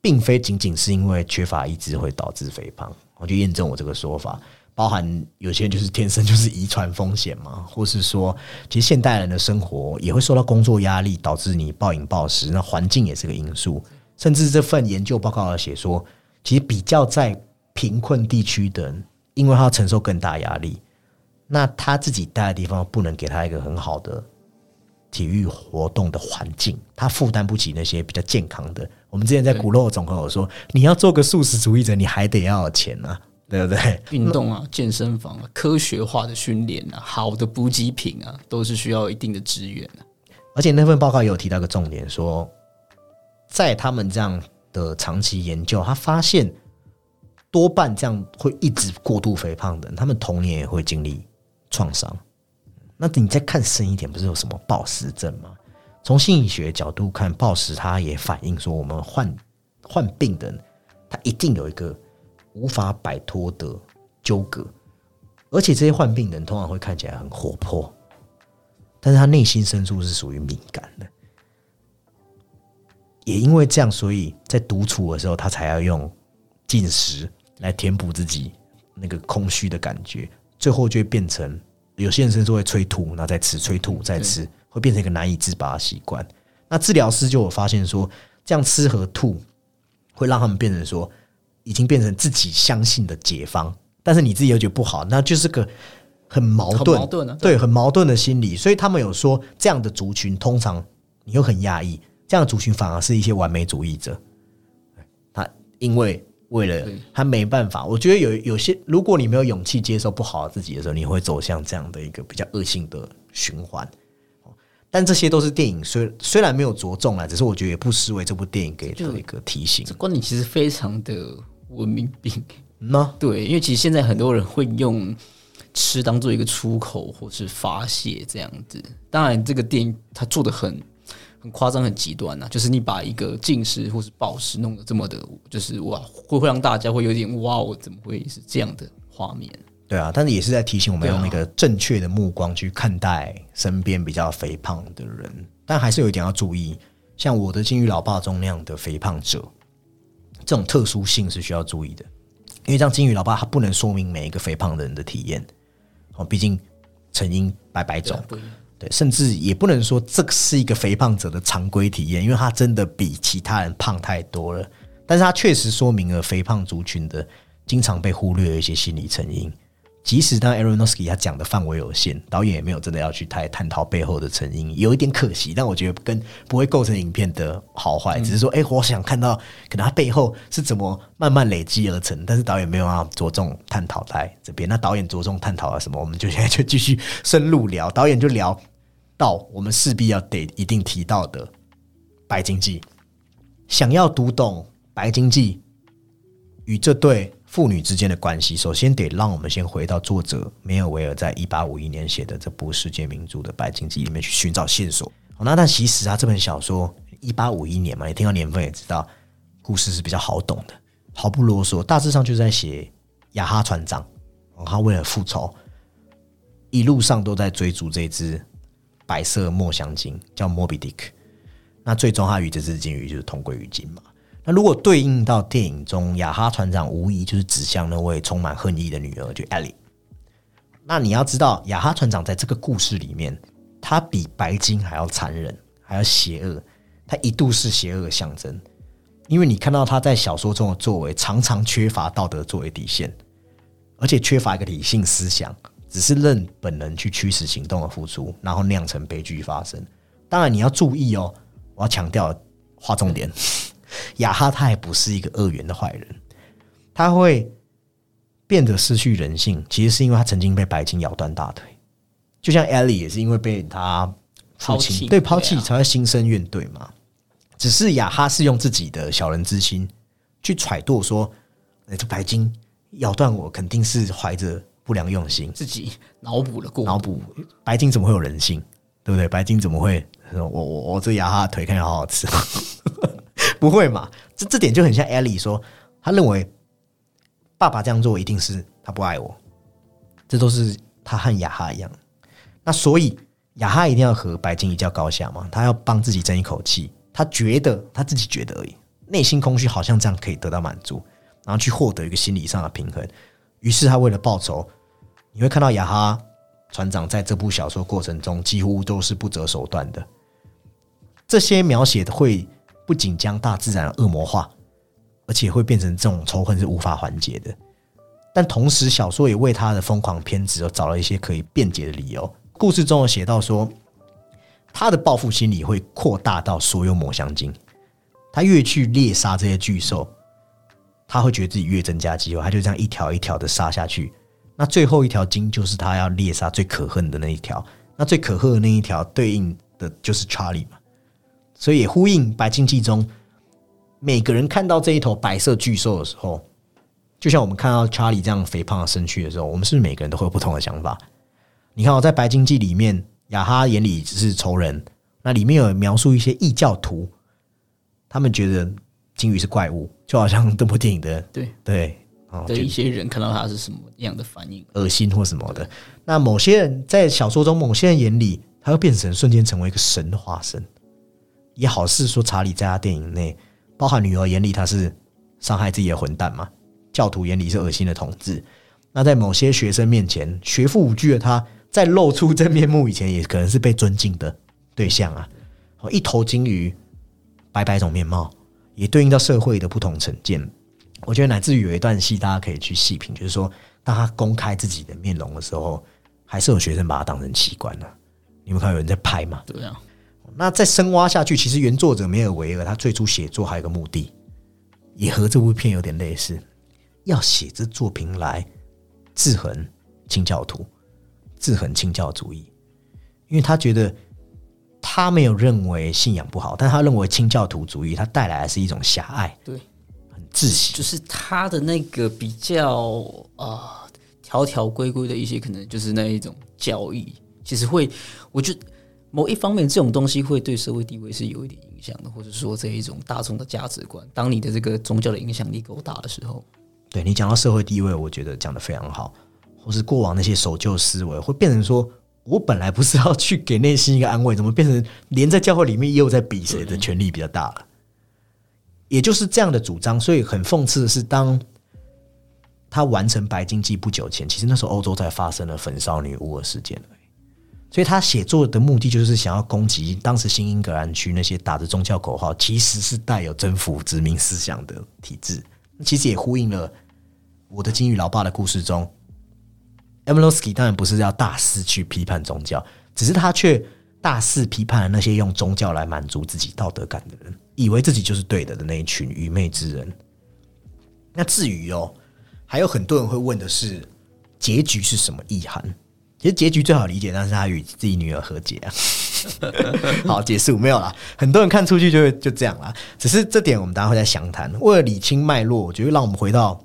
并非仅仅是因为缺乏意志会导致肥胖，我就验证我这个说法。包含有些人就是天生就是遗传风险嘛，或是说，其实现代人的生活也会受到工作压力导致你暴饮暴食，那环境也是个因素。甚至这份研究报告写说，其实比较在贫困地区的人。因为他要承受更大压力，那他自己待的地方不能给他一个很好的体育活动的环境，他负担不起那些比较健康的。我们之前在骨肉总和有说，你要做个素食主义者，你还得要有钱啊，对不对？运动啊，健身房啊，科学化的训练啊，好的补给品啊，都是需要一定的资源啊。而且那份报告也有提到个重点，说在他们这样的长期研究，他发现多半这样会一直过度肥胖的人，他们童年也会经历创伤。那你再看深一点，不是有什么暴食症吗？从心理学角度看，暴食它也反映说，我们患患病的人，他一定有一个无法摆脱的纠葛，而且这些患病的人通常会看起来很活泼，但是他内心深处是属于敏感的。也因为这样，所以在独处的时候，他才要用进食来填补自己那个空虚的感觉，最后就会变成。有些人甚至会催吐，然后再吃，催吐再吃，会变成一个难以自拔的习惯。那治疗师就有发现说，这样吃和吐会让他们变成说，已经变成自己相信的解方，但是你自己又觉得不好，那就是个很矛盾，矛盾啊对，很矛盾的心理。所以他们有说，这样的族群通常你又很压抑，这样的族群反而是一些完美主义者。他因为。为了他没办法，我觉得有有些，如果你没有勇气接受不好的自己的时候，你会走向这样的一个比较恶性的循环。但这些都是电影，虽虽然没有着重啊，只是我觉得也不失为这部电影给的一个提醒。观点其实非常的文明病呢，对，因为其实现在很多人会用吃当做一个出口或是发泄这样子。当然，这个电影它做的很。很夸张、很极端呐，就是你把一个近视或是暴食弄得这么的，就是哇，会会让大家会有点哇，我怎么会是这样的画面？对啊，但是也是在提醒我们用一个正确的目光去看待身边比较肥胖的人，但还是有一点要注意，像我的金鱼老爸中那样的肥胖者，这种特殊性是需要注意的，因为像金鱼老爸他不能说明每一个肥胖的人的体验，哦，毕竟成因百百种。对，甚至也不能说这是一个肥胖者的常规体验，因为他真的比其他人胖太多了。但是他确实说明了肥胖族群的经常被忽略的一些心理成因。即使当 Aronofsky 他讲的范围有限，导演也没有真的要去太探讨背后的成因，有一点可惜。但我觉得跟不会构成影片的好坏，只是说，哎，我想看到可能他背后是怎么慢慢累积而成。但是导演没有要着重探讨在这边。那导演着重探讨了什么？我们就现在就继续深入聊。导演就聊到我们势必要得一定提到的白经济。想要读懂白经济与这对。父女之间的关系，首先得让我们先回到作者梅尔维尔在一八五一年写的这部世界名著的《白鲸记》里面去寻找线索。那但其实啊，这本小说一八五一年嘛，你听到年份也知道，故事是比较好懂的，毫不啰嗦，大致上就在写雅哈船长，他为了复仇，一路上都在追逐这只白色墨香鲸，叫莫比迪克。那最终他与这只鲸鱼就是同归于尽嘛。那如果对应到电影中，雅哈船长无疑就是指向那位充满恨意的女儿，就艾莉。那你要知道，雅哈船长在这个故事里面，他比白金还要残忍，还要邪恶。他一度是邪恶的象征，因为你看到他在小说中的作为，常常缺乏道德作为底线，而且缺乏一个理性思想，只是任本能去驱使行动的付出，然后酿成悲剧发生。当然，你要注意哦，我要强调，划重点。雅哈他也不是一个恶缘的坏人，他会变得失去人性，其实是因为他曾经被白金咬断大腿，就像艾莉也是因为被他父亲对抛弃才会心生怨怼嘛。只是雅哈是用自己的小人之心去揣度说，哎，这白金咬断我，肯定是怀着不良用心，自己脑补了过脑补白金怎么会有人性，对不对？白金怎么会我我我这雅哈腿看起来好好吃。不会嘛？这这点就很像艾莉说，他认为爸爸这样做一定是他不爱我，这都是他和雅哈一样。那所以雅哈一定要和白金一较高下嘛？他要帮自己争一口气，他觉得他自己觉得而已，内心空虚好像这样可以得到满足，然后去获得一个心理上的平衡。于是他为了报仇，你会看到雅哈船长在这部小说过程中几乎都是不择手段的。这些描写的会。不仅将大自然恶魔化，而且会变成这种仇恨是无法缓解的。但同时，小说也为他的疯狂偏执找了一些可以辩解的理由。故事中有写到说，他的报复心理会扩大到所有抹香鲸。他越去猎杀这些巨兽，他会觉得自己越增加机会，他就这样一条一条的杀下去。那最后一条鲸就是他要猎杀最可恨的那一条。那最可恨的那一条对应的就是查理嘛，所以也呼应白鲸记中每个人看到这一头白色巨兽的时候，就像我们看到查理这样肥胖的身躯的时候，我们是不是每个人都会有不同的想法？你看，我在白鲸记里面，雅哈眼里只是仇人，那里面有描述一些异教徒。他们觉得鲸鱼是怪物，就好像这部电影的对对的一些人看到它是什么样的反应，恶心或什么的。那某些人在小说中，某些人眼里，他会变成瞬间成为一个神的化身，也好是说查理在他电影内，包含女儿眼里他是伤害自己的混蛋嘛，教徒眼里是恶心的统治。那在某些学生面前，学富五车的他在露出真面目以前，也可能是被尊敬的对象啊。一头鲸鱼。白白种面貌，也对应到社会的不同成见。我觉得乃至于有一段戏，大家可以去细品，就是说，当他公开自己的面容的时候，还是有学生把他当成奇观呢。你们看有人在拍吗？对啊。那再深挖下去，其实原作者梅尔维尔他最初写作还有个目的，也和这部片有点类似，要写这作品来制衡清教徒，制衡清教主义，因为他觉得。他没有认为信仰不好，但他认为清教徒主义它带来的是一种狭隘，对，很窒息。就是他的那个比较啊条条规规的一些，可能就是那一种教义，其实会，我觉得某一方面这种东西会对社会地位是有一点影响的，或者说这一种大众的价值观，当你的这个宗教的影响力够大的时候，对你讲到社会地位，我觉得讲的非常好，或是过往那些守旧思维会变成说。我本来不是要去给内心一个安慰，怎么变成连在教会里面也有在比谁的权力比较大了？也就是这样的主张，所以很讽刺的是，当他完成白金记不久前，其实那时候欧洲在发生了焚烧女巫的事件所以他写作的目的就是想要攻击当时新英格兰区那些打着宗教口号，其实是带有征服殖民思想的体制。其实也呼应了我的金鱼老爸的故事中。e m l o s k y 当然不是要大肆去批判宗教，只是他却大肆批判那些用宗教来满足自己道德感的人，以为自己就是对的的那一群愚昧之人。那至于哦，还有很多人会问的是，结局是什么意涵？其实结局最好理解，但是他与自己女儿和解啊。好，结束没有啦。很多人看出去就会就这样啦，只是这点我们大家会在详谈。为了理清脉络，我觉得让我们回到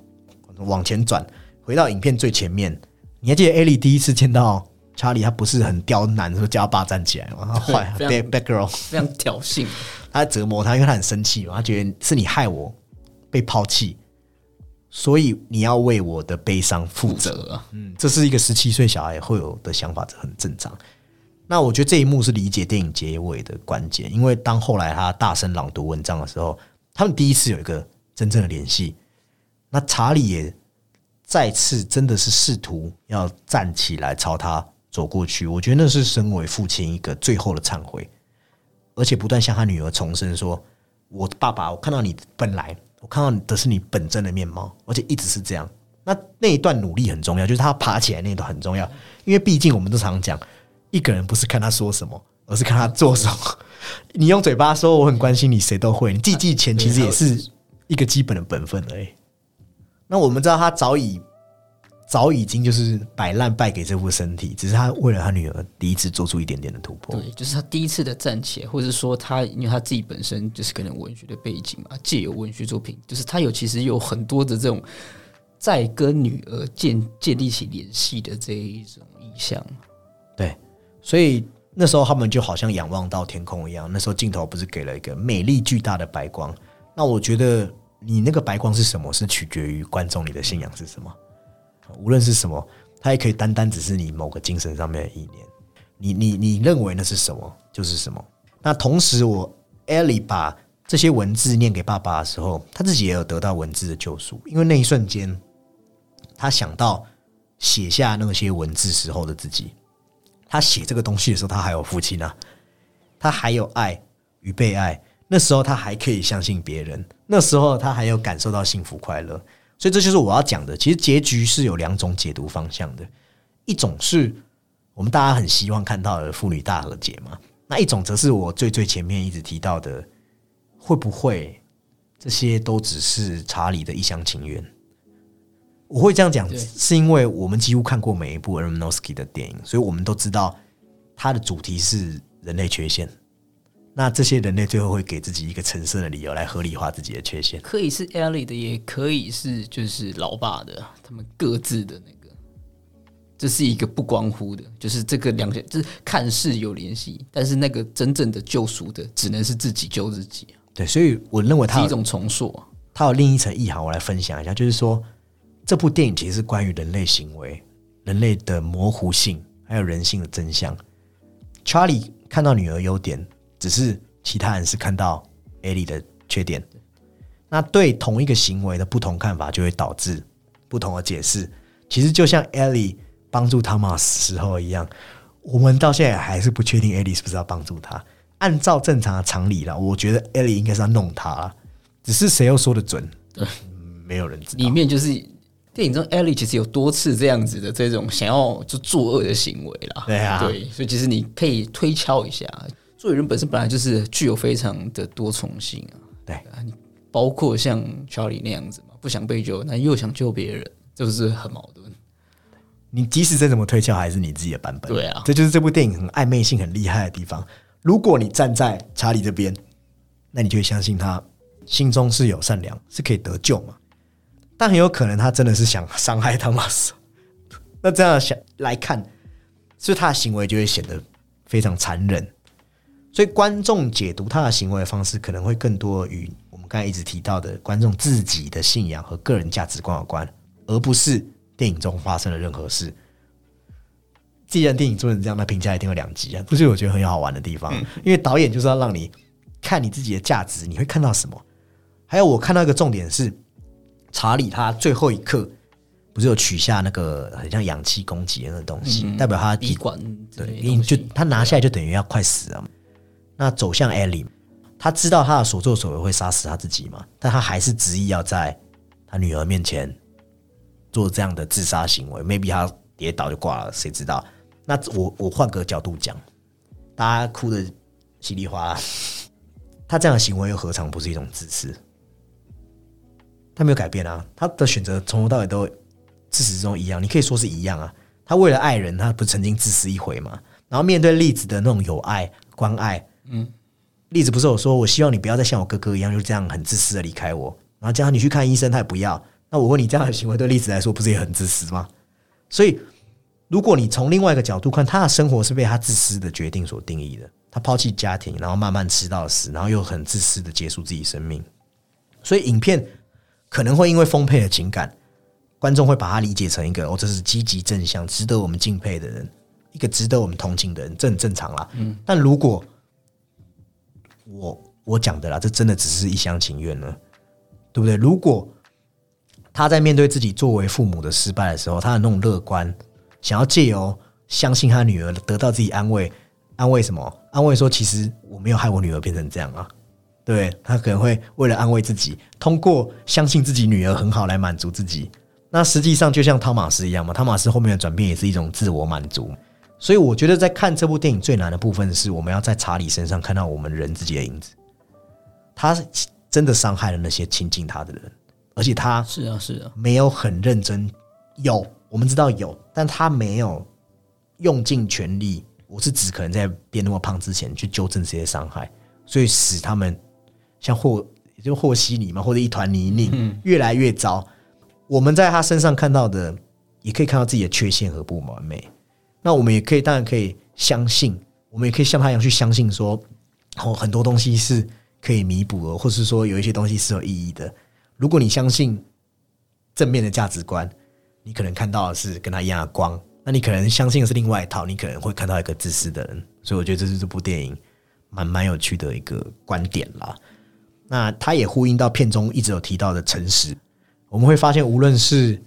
往前转，回到影片最前面。你还记得艾莉第一次见到查理，他不是很刁难，说叫他爸站起来吗？坏，bad bad girl，非常挑衅，他折磨他，因为他很生气嘛，他觉得是你害我被抛弃，所以你要为我的悲伤负责。嗯，这是一个十七岁小孩会有的想法，这很正常。那我觉得这一幕是理解电影结尾的关键，因为当后来他大声朗读文章的时候，他们第一次有一个真正的联系。那查理也。再次真的是试图要站起来朝他走过去，我觉得那是身为父亲一个最后的忏悔，而且不断向他女儿重申说：“我爸爸，我看到你本来，我看到的是你本真的面貌，而且一直是这样。”那那一段努力很重要，就是他爬起来那段很重要，因为毕竟我们都常讲，一个人不是看他说什么，而是看他做什么。你用嘴巴说我很关心你，谁都会。你记记钱，其实也是一个基本的本分而已。那我们知道，他早已早已经就是摆烂败给这副身体，只是他为了他女儿第一次做出一点点的突破。对，就是他第一次的站起来，或者说他因为他自己本身就是可能文学的背景嘛，借由文学作品，就是他有其实有很多的这种在跟女儿建建立起联系的这一种意向。对，所以那时候他们就好像仰望到天空一样，那时候镜头不是给了一个美丽巨大的白光？那我觉得。你那个白光是什么？是取决于观众你的信仰是什么。无论是什么，它也可以单单只是你某个精神上面的意念。你你你认为那是什么，就是什么。那同时，我艾莉把这些文字念给爸爸的时候，他自己也有得到文字的救赎。因为那一瞬间，他想到写下那些文字时候的自己。他写这个东西的时候，他还有父亲啊，他还有爱与被爱。那时候他还可以相信别人，那时候他还有感受到幸福快乐，所以这就是我要讲的。其实结局是有两种解读方向的，一种是我们大家很希望看到的父女大和解嘛。那一种则是我最最前面一直提到的，会不会这些都只是查理的一厢情愿？我会这样讲，是因为我们几乎看过每一部 e r m n o s k y 的电影，所以我们都知道它的主题是人类缺陷。那这些人类最后会给自己一个成色的理由来合理化自己的缺陷，可以是 Ellie 的，也可以是就是老爸的，他们各自的那个，这是一个不关乎的，就是这个两个就是看似有联系，但是那个真正的救赎的只能是自己救自己对，所以我认为它是一种重塑，它有另一层意涵，我来分享一下，就是说这部电影其实是关于人类行为、人类的模糊性，还有人性的真相。Charlie 看到女儿优点。只是其他人是看到艾莉的缺点，那对同一个行为的不同看法，就会导致不同的解释。其实就像艾莉帮助汤马斯时候一样，我们到现在还是不确定艾莉是不是要帮助他。按照正常的常理了，我觉得艾莉应该是要弄他，只是谁又说的准？没有人知道。里面就是电影中 Ellie 其实有多次这样子的这种想要就作恶的行为啦。对啊，对，所以其实你可以推敲一下。作为人本身本来就是具有非常的多重性啊，对啊，你包括像查理那样子嘛，不想被救，那又想救别人，这不是很矛盾？你即使再怎么推敲，还是你自己的版本。对啊，这就是这部电影很暧昧性很厉害的地方。如果你站在查理这边，那你就会相信他心中是有善良，是可以得救嘛？但很有可能他真的是想伤害汤马斯。那这样想来看，所以他的行为就会显得非常残忍。所以观众解读他的行为方式，可能会更多与我们刚才一直提到的观众自己的信仰和个人价值观有关，而不是电影中发生的任何事。既然电影做成这样，那评价一定有两极啊！这是我觉得很好玩的地方，因为导演就是要让你看你自己的价值，你会看到什么？还有我看到一个重点是，查理他最后一刻不是有取下那个很像氧气供给那个东西，代表他滴管对，就他拿下来就等于要快死了。那走向艾莉，他知道他的所作所为会杀死他自己嘛？但他还是执意要在他女儿面前做这样的自杀行为。maybe 他跌倒就挂了，谁知道？那我我换个角度讲，大家哭的稀里哗啦，他这样的行为又何尝不是一种自私？他没有改变啊，他的选择从头到尾都自始至终一样。你可以说是一样啊。他为了爱人，他不曾经自私一回吗？然后面对例子的那种有爱关爱。嗯，例子不是我说，我希望你不要再像我哥哥一样，就这样很自私的离开我。然后叫你去看医生，他也不要。那我问你，这样的行为对例子来说，不是也很自私吗？所以，如果你从另外一个角度看，他的生活是被他自私的决定所定义的。他抛弃家庭，然后慢慢吃到死，然后又很自私的结束自己生命。所以，影片可能会因为丰沛的情感，观众会把它理解成一个哦，这是积极正向、值得我们敬佩的人，一个值得我们同情的人，这很正常啦。嗯，但如果我我讲的啦，这真的只是一厢情愿呢，对不对？如果他在面对自己作为父母的失败的时候，他的那种乐观，想要借由相信他女儿得到自己安慰，安慰什么？安慰说其实我没有害我女儿变成这样啊，对他可能会为了安慰自己，通过相信自己女儿很好来满足自己。那实际上就像汤马斯一样嘛，汤马斯后面的转变也是一种自我满足。所以我觉得在看这部电影最难的部分是，我们要在查理身上看到我们人自己的影子。他真的伤害了那些亲近他的人，而且他是啊是啊，没有很认真。有我们知道有，但他没有用尽全力。我是指可能在变那么胖之前去纠正这些伤害，所以使他们像霍也就和稀泥嘛，或者一团泥泞，越来越糟。我们在他身上看到的，也可以看到自己的缺陷和不完美。那我们也可以，当然可以相信，我们也可以像他一样去相信，说哦，很多东西是可以弥补的，或是说有一些东西是有意义的。如果你相信正面的价值观，你可能看到的是跟他一样的光；那你可能相信的是另外一套，你可能会看到一个自私的人。所以我觉得这是这部电影蛮蛮有趣的一个观点啦。那他也呼应到片中一直有提到的诚实。我们会发现，无论是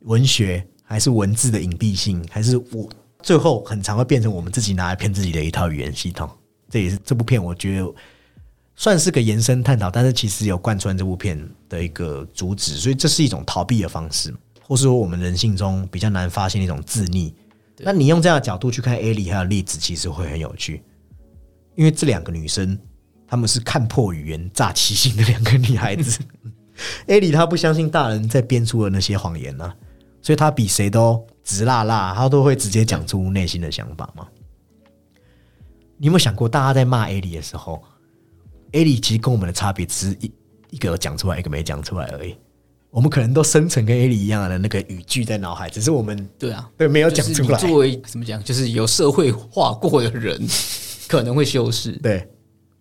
文学。还是文字的隐蔽性，还是我最后很常会变成我们自己拿来骗自己的一套语言系统。这也是这部片我觉得算是个延伸探讨，但是其实有贯穿这部片的一个主旨。所以这是一种逃避的方式，或是说我们人性中比较难发现的一种自溺。那你用这样的角度去看艾莉还有例子，其实会很有趣。因为这两个女生，她们是看破语言诈欺性的两个女孩子。艾莉她不相信大人在编出的那些谎言呢，所以他比谁都直辣辣，他都会直接讲出内心的想法吗。你有没有想过，大家在骂艾莉的时候，艾莉其实跟我们的差别只是一一个讲出来，一个没讲出来而已。我们可能都生成跟艾莉一样的那个语句在脑海，只是我们对啊，对没有讲出来。作为怎么讲，就是有社会化过的人，可能会修饰。对，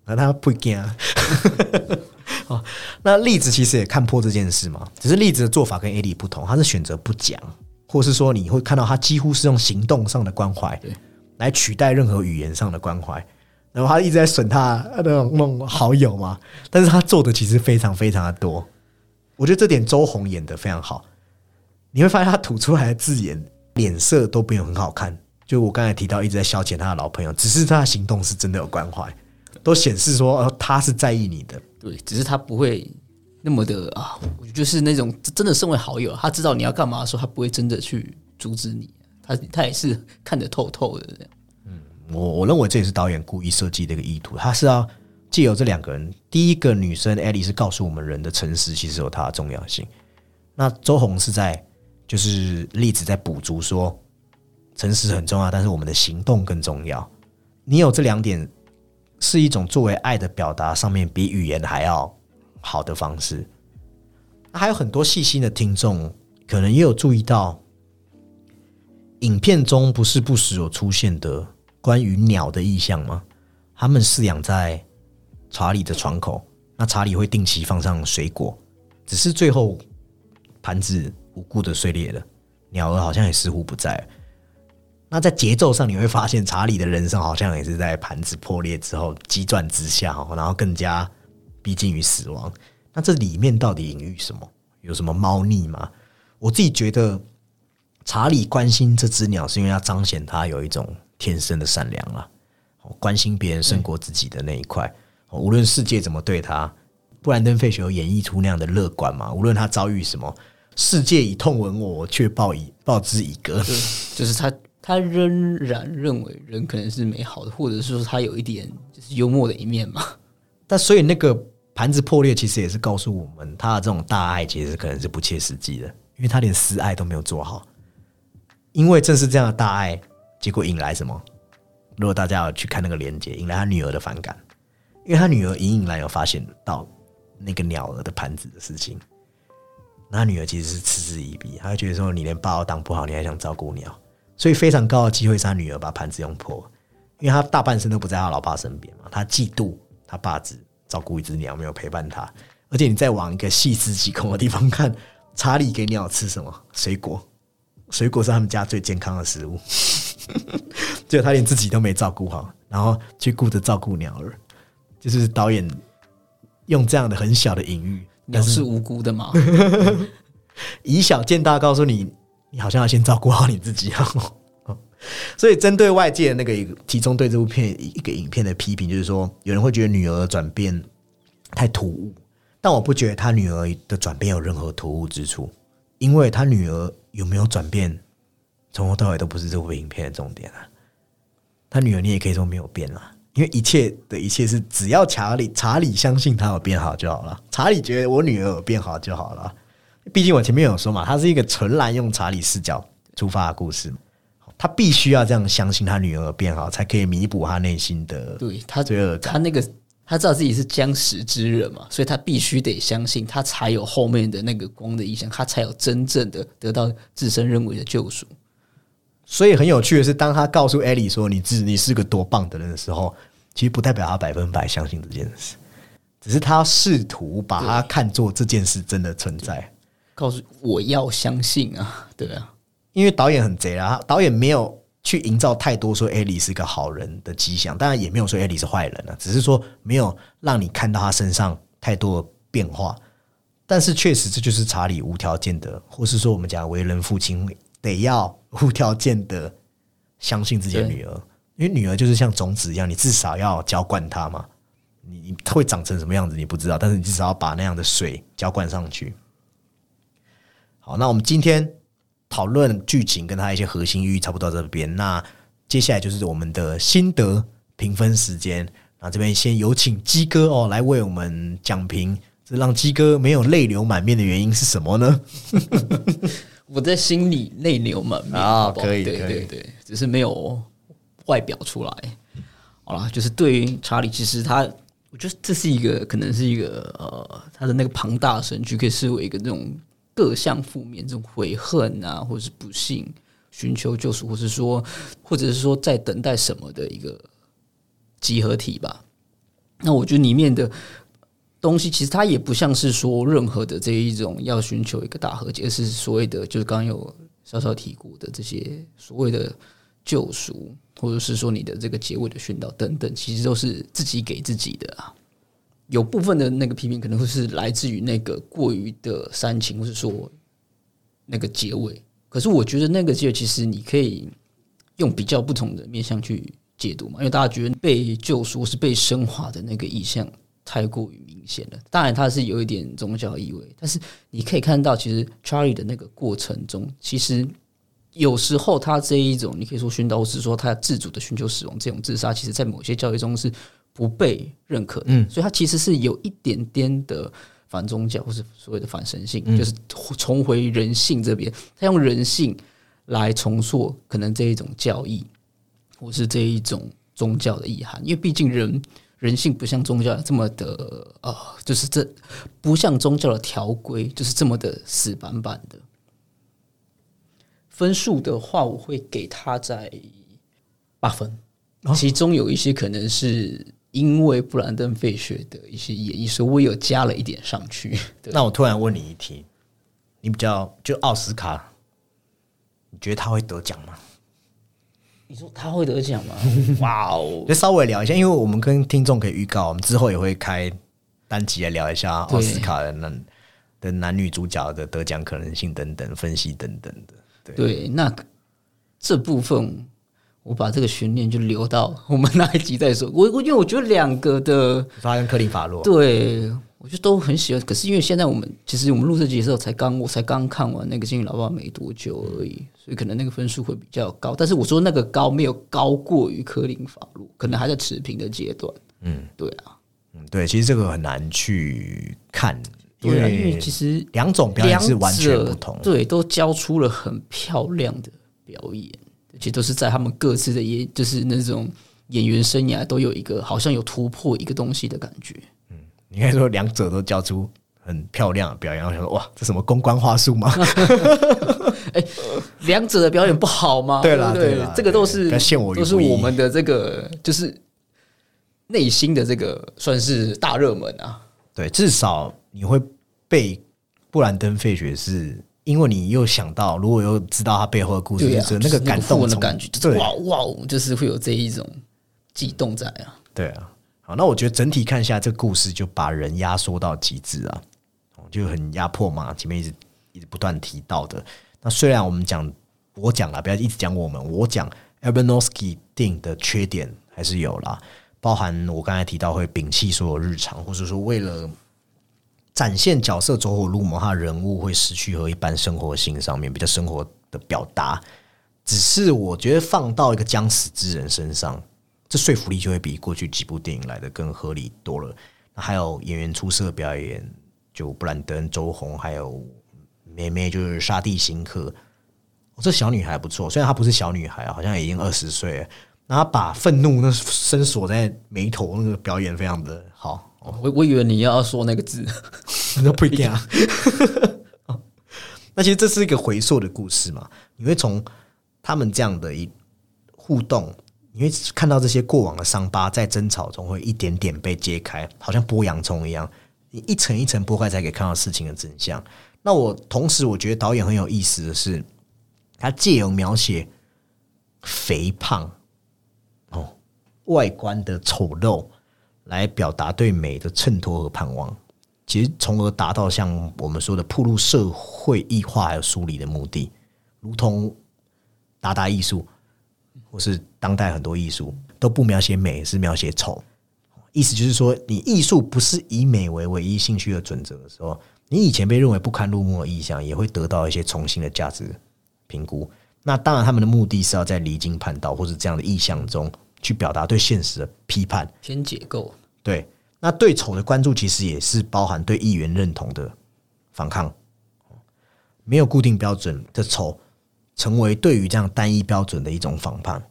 那他不惊。哦，那栗子其实也看破这件事嘛，只是栗子的做法跟艾莉不同，他是选择不讲，或是说你会看到他几乎是用行动上的关怀，对，来取代任何语言上的关怀。然后他一直在损他那种那种好友嘛，但是他做的其实非常非常的多。我觉得这点周红演的非常好，你会发现他吐出来的字眼、脸色都没有很好看。就我刚才提到，一直在消遣他的老朋友，只是他的行动是真的有关怀，都显示说他是在意你的。对，只是他不会那么的啊，就是那种真的身为好友，他知道你要干嘛的时候，他不会真的去阻止你。他他也是看得透透的。嗯，我我认为这也是导演故意设计的一个意图，他是要。借由这两个人，第一个女生艾莉是告诉我们人的诚实其实有它的重要性。那周红是在就是例子在补足说，诚实很重要，但是我们的行动更重要。你有这两点，是一种作为爱的表达上面比语言还要好的方式。还有很多细心的听众可能也有注意到，影片中不是不时有出现的关于鸟的意象吗？他们饲养在。查理的窗口，那查理会定期放上水果，只是最后盘子无辜的碎裂了，鸟儿好像也似乎不在。那在节奏上，你会发现查理的人生好像也是在盘子破裂之后急转直下，然后更加逼近于死亡。那这里面到底隐喻什么？有什么猫腻吗？我自己觉得，查理关心这只鸟，是因为要彰显他有一种天生的善良啊，关心别人胜过自己的那一块。无论世界怎么对他，布兰登·费雪有演绎出那样的乐观嘛？无论他遭遇什么，世界以痛吻，我却报以报之以歌。就是他，他仍然认为人可能是美好的，或者是说他有一点就是幽默的一面嘛。但所以那个盘子破裂，其实也是告诉我们，他的这种大爱其实可能是不切实际的，因为他连私爱都没有做好。因为正是这样的大爱，结果引来什么？如果大家要去看那个连接，引来他女儿的反感。因为他女儿隐隐然有发现到那个鸟儿的盘子的事情，那女儿其实是嗤之以鼻，他觉得说你连爸都当不好，你还想照顾鸟，所以非常高的机会是他女儿把盘子用破，因为他大半生都不在他老爸身边嘛，他嫉妒他爸只照顾一只鸟，没有陪伴他，而且你再往一个细思极恐的地方看，查理给鸟吃什么？水果，水果是他们家最健康的食物，结果他连自己都没照顾好，然后去顾着照顾鸟儿。就是导演用这样的很小的隐喻，鸟是无辜的嘛？以小见大，告诉你，你好像要先照顾好你自己 哦。所以，针对外界的那个其中对这部片一个影片的批评，就是说，有人会觉得女儿转变太突兀，但我不觉得他女儿的转变有任何突兀之处，因为他女儿有没有转变，从头到尾都不是这部影片的重点啊。他女儿，你也可以说没有变啊。因为一切的一切是只要查理查理相信他有变好就好了，查理觉得我女儿有变好就好了。毕竟我前面有说嘛，他是一个纯然用查理视角出发的故事，他必须要这样相信他女儿变好，才可以弥补他内心的对他罪恶他那个他知道自己是将死之人嘛，所以他必须得相信他才有后面的那个光的意象，他才有真正的得到自身认为的救赎。所以很有趣的是，当他告诉艾莉说你自你是个多棒的人的时候，其实不代表他百分百相信这件事，只是他试图把他看作这件事真的存在。告诉我要相信啊，对啊，因为导演很贼啦，导演没有去营造太多说艾莉是个好人的迹象，当然也没有说艾莉是坏人啊，只是说没有让你看到他身上太多的变化。但是确实，这就是查理无条件的，或是说我们讲为人父亲。得要无条件的相信自己的女儿，因为女儿就是像种子一样，你至少要浇灌她嘛。你会长成什么样子你不知道，但是你至少要把那样的水浇灌上去。好，那我们今天讨论剧情跟它一些核心寓意差不多这边，那接下来就是我们的心得评分时间。那这边先有请鸡哥哦来为我们讲评，这让鸡哥没有泪流满面的原因是什么呢？我在心里泪流满面 啊，可以，对对对，只是没有外表出来。好了，就是对于查理，其实他，我觉得这是一个可能是一个呃，他的那个庞大神区可以视为一个这种各项负面，这种悔恨啊，或者是不幸，寻求救赎，或是说，或者是说在等待什么的一个。集合体吧，那我觉得里面的东西其实它也不像是说任何的这一种要寻求一个大和解，而是所谓的就是刚有稍稍提过的这些所谓的救赎，或者是说你的这个结尾的训导等等，其实都是自己给自己的啊。有部分的那个批评可能会是来自于那个过于的煽情，或是说那个结尾。可是我觉得那个结尾其实你可以用比较不同的面向去。解读嘛，因为大家觉得被救赎是被升华的那个意象太过于明显了。当然，它是有一点宗教意味，但是你可以看到，其实 Charlie 的那个过程中，其实有时候他这一种，你可以说宣导，是说他自主的寻求死亡这种自杀，其实在某些教育中是不被认可的。嗯，所以他其实是有一点点的反宗教，或是所谓的反神性，就是重回人性这边，他用人性来重塑可能这一种教义。或是这一种宗教的意涵，因为毕竟人人性不像宗教这么的呃，就是这不像宗教的条规，就是这么的死板板的。分数的话，我会给他在八分，其中有一些可能是因为布兰登·费雪的一些演绎，所以我有加了一点上去。那我突然问你一题，你比较就奥斯卡，你觉得他会得奖吗？你说他会得奖吗？哇哦！就稍微聊一下，因为我们跟听众可以预告，我们之后也会开单集来聊一下奥斯卡的男的男女主角的得奖可能性等等分析等等的。对，那这部分我把这个悬念就留到我们那一集再说。我我因为我觉得两个的发跟克林法洛，对我就都很喜欢。可是因为现在我们其实我们录这集的时候才刚我才刚看完那个《金鱼老爸》没多久而已。所以可能那个分数会比较高，但是我说那个高没有高过于科林法洛，可能还在持平的阶段。嗯，对啊，嗯，对，其实这个很难去看，因为因为其实两种表演是完全不同，对，都交出了很漂亮的表演，而且都是在他们各自的也就是那种演员生涯都有一个好像有突破一个东西的感觉。嗯，应该说两者都交出很漂亮的表演，我想说哇，这什么公关话术吗？哎，两者的表演不好吗？对了，对了，这个都是都是我们的这个，就是内心的这个算是大热门啊。对，至少你会被布兰登·费雪，是因为你又想到，如果又知道他背后的故事，就是那个感动的感觉，哇哇，就是会有这一种激动在啊。对啊，好，那我觉得整体看下这个故事，就把人压缩到极致啊，就很压迫嘛。前面一直一直不断提到的。那虽然我们讲我讲了，不要一直讲我们，我讲 a b r a n o s k y 定的缺点还是有啦，包含我刚才提到会摒弃所有日常，或者说为了展现角色走火入魔，他人物会失去和一般生活性上面比较生活的表达。只是我觉得放到一个将死之人身上，这说服力就会比过去几部电影来的更合理多了。还有演员出色的表演，就布兰登、周红还有。妹妹就是沙地辛克，这小女孩不错，虽然她不是小女孩，好像已经二十岁了。然后把愤怒那深锁在眉头，那个表演非常的好。我我以为你要说那个字，那不一定啊。那其实这是一个回溯的故事嘛？你会从他们这样的一互动，你会看到这些过往的伤疤在争吵中会一点点被揭开，好像剥洋葱一样，你一层一层剥开，才可以看到事情的真相。那我同时我觉得导演很有意思的是，他借由描写肥胖哦外观的丑陋，来表达对美的衬托和盼望，其实从而达到像我们说的铺路社会异化还有疏离的目的，如同达达艺术或是当代很多艺术都不描写美，是描写丑，意思就是说，你艺术不是以美为唯一兴趣的准则的时候。你以前被认为不堪入目的意象，也会得到一些重新的价值评估。那当然，他们的目的是要在离经叛道或是这样的意象中去表达对现实的批判，先解构。对，那对丑的关注其实也是包含对议员认同的反抗。没有固定标准的丑，成为对于这样单一标准的一种反叛。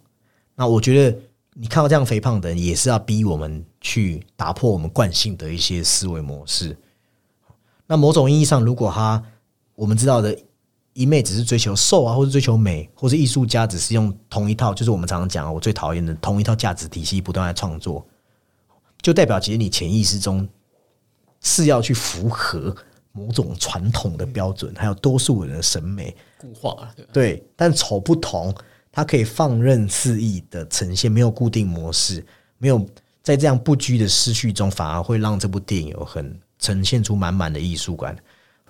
那我觉得，你看到这样肥胖的人，也是要逼我们去打破我们惯性的一些思维模式。那某种意义上，如果他我们知道的一妹只是追求瘦啊，或者追求美，或者艺术家只是用同一套，就是我们常常讲我最讨厌的同一套价值体系不断在创作，就代表其实你潜意识中是要去符合。某种传统的标准，还有多数人的审美固化了，对。但丑不同，它可以放任肆意的呈现，没有固定模式，没有在这样不拘的思绪中，反而会让这部电影有很呈现出满满的艺术感。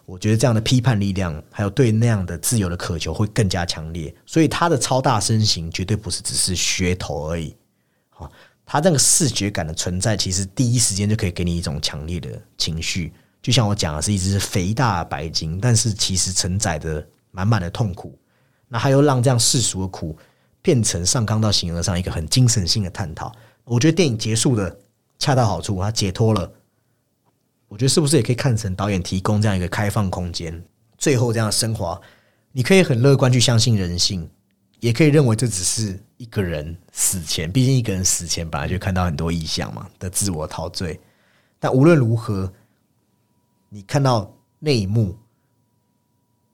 我觉得这样的批判力量，还有对那样的自由的渴求，会更加强烈。所以他的超大身形绝对不是只是噱头而已。好，他这个视觉感的存在，其实第一时间就可以给你一种强烈的情绪。就像我讲的是一只肥大白鲸，但是其实承载着满满的痛苦。那还有让这样世俗的苦变成上纲到形而上一个很精神性的探讨。我觉得电影结束的恰到好处，它解脱了。我觉得是不是也可以看成导演提供这样一个开放空间，最后这样升华？你可以很乐观去相信人性，也可以认为这只是一个人死前，毕竟一个人死前本来就看到很多意象嘛的自我陶醉。但无论如何。你看到那一幕，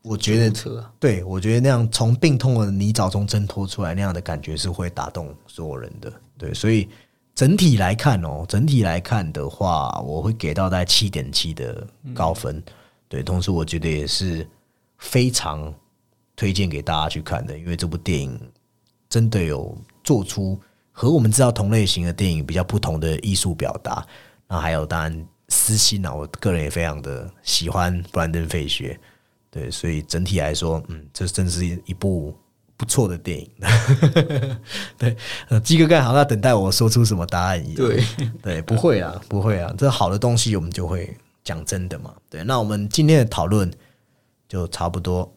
我觉得，对我觉得那样从病痛的泥沼中挣脱出来那样的感觉是会打动所有人的。对，所以整体来看哦，整体来看的话，我会给到大概七点七的高分。对，同时我觉得也是非常推荐给大家去看的，因为这部电影真的有做出和我们知道同类型的电影比较不同的艺术表达。那还有当然。私心啊，我个人也非常的喜欢布兰登·费雪，对，所以整体来说，嗯，这真是一部不错的电影。对，呃，鸡哥干好像等待我说出什么答案一样。对，对，不会啊，不会啊，这好的东西我们就会讲真的嘛。对，那我们今天的讨论就差不多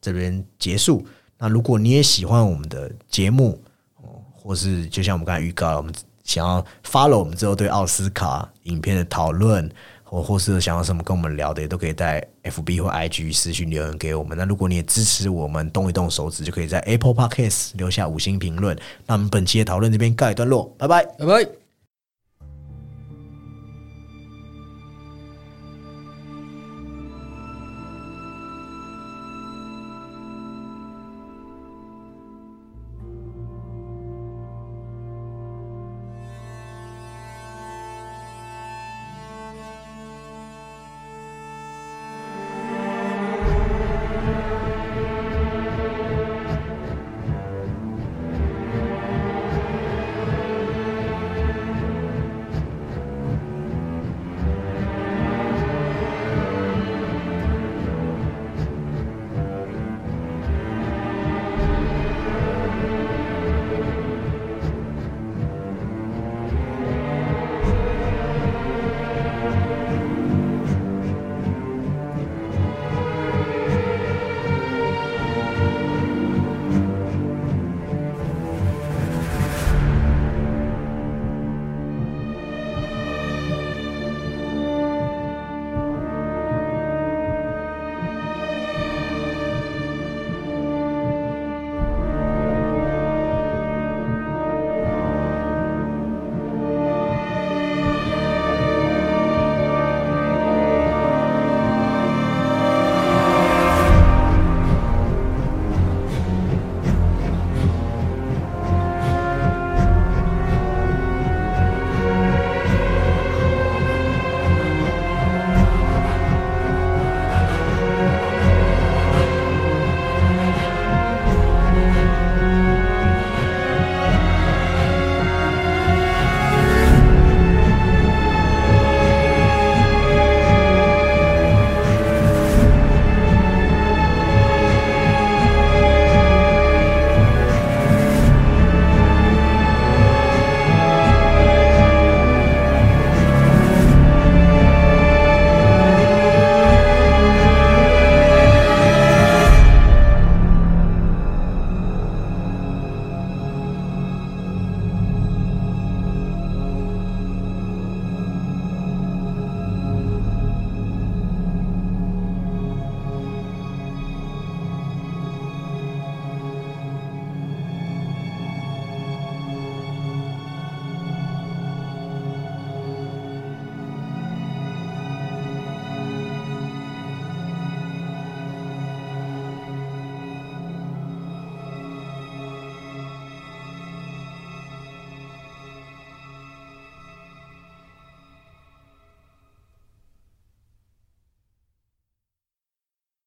这边结束。那如果你也喜欢我们的节目，哦，或是就像我们刚才预告，我们。想要 follow 我们之后对奥斯卡影片的讨论，或或是想要什么跟我们聊的，也都可以在 FB 或 IG 私信留言给我们。那如果你也支持我们动一动手指，就可以在 Apple Podcast 留下五星评论。那我们本期的讨论这边告一段落，拜拜，拜拜。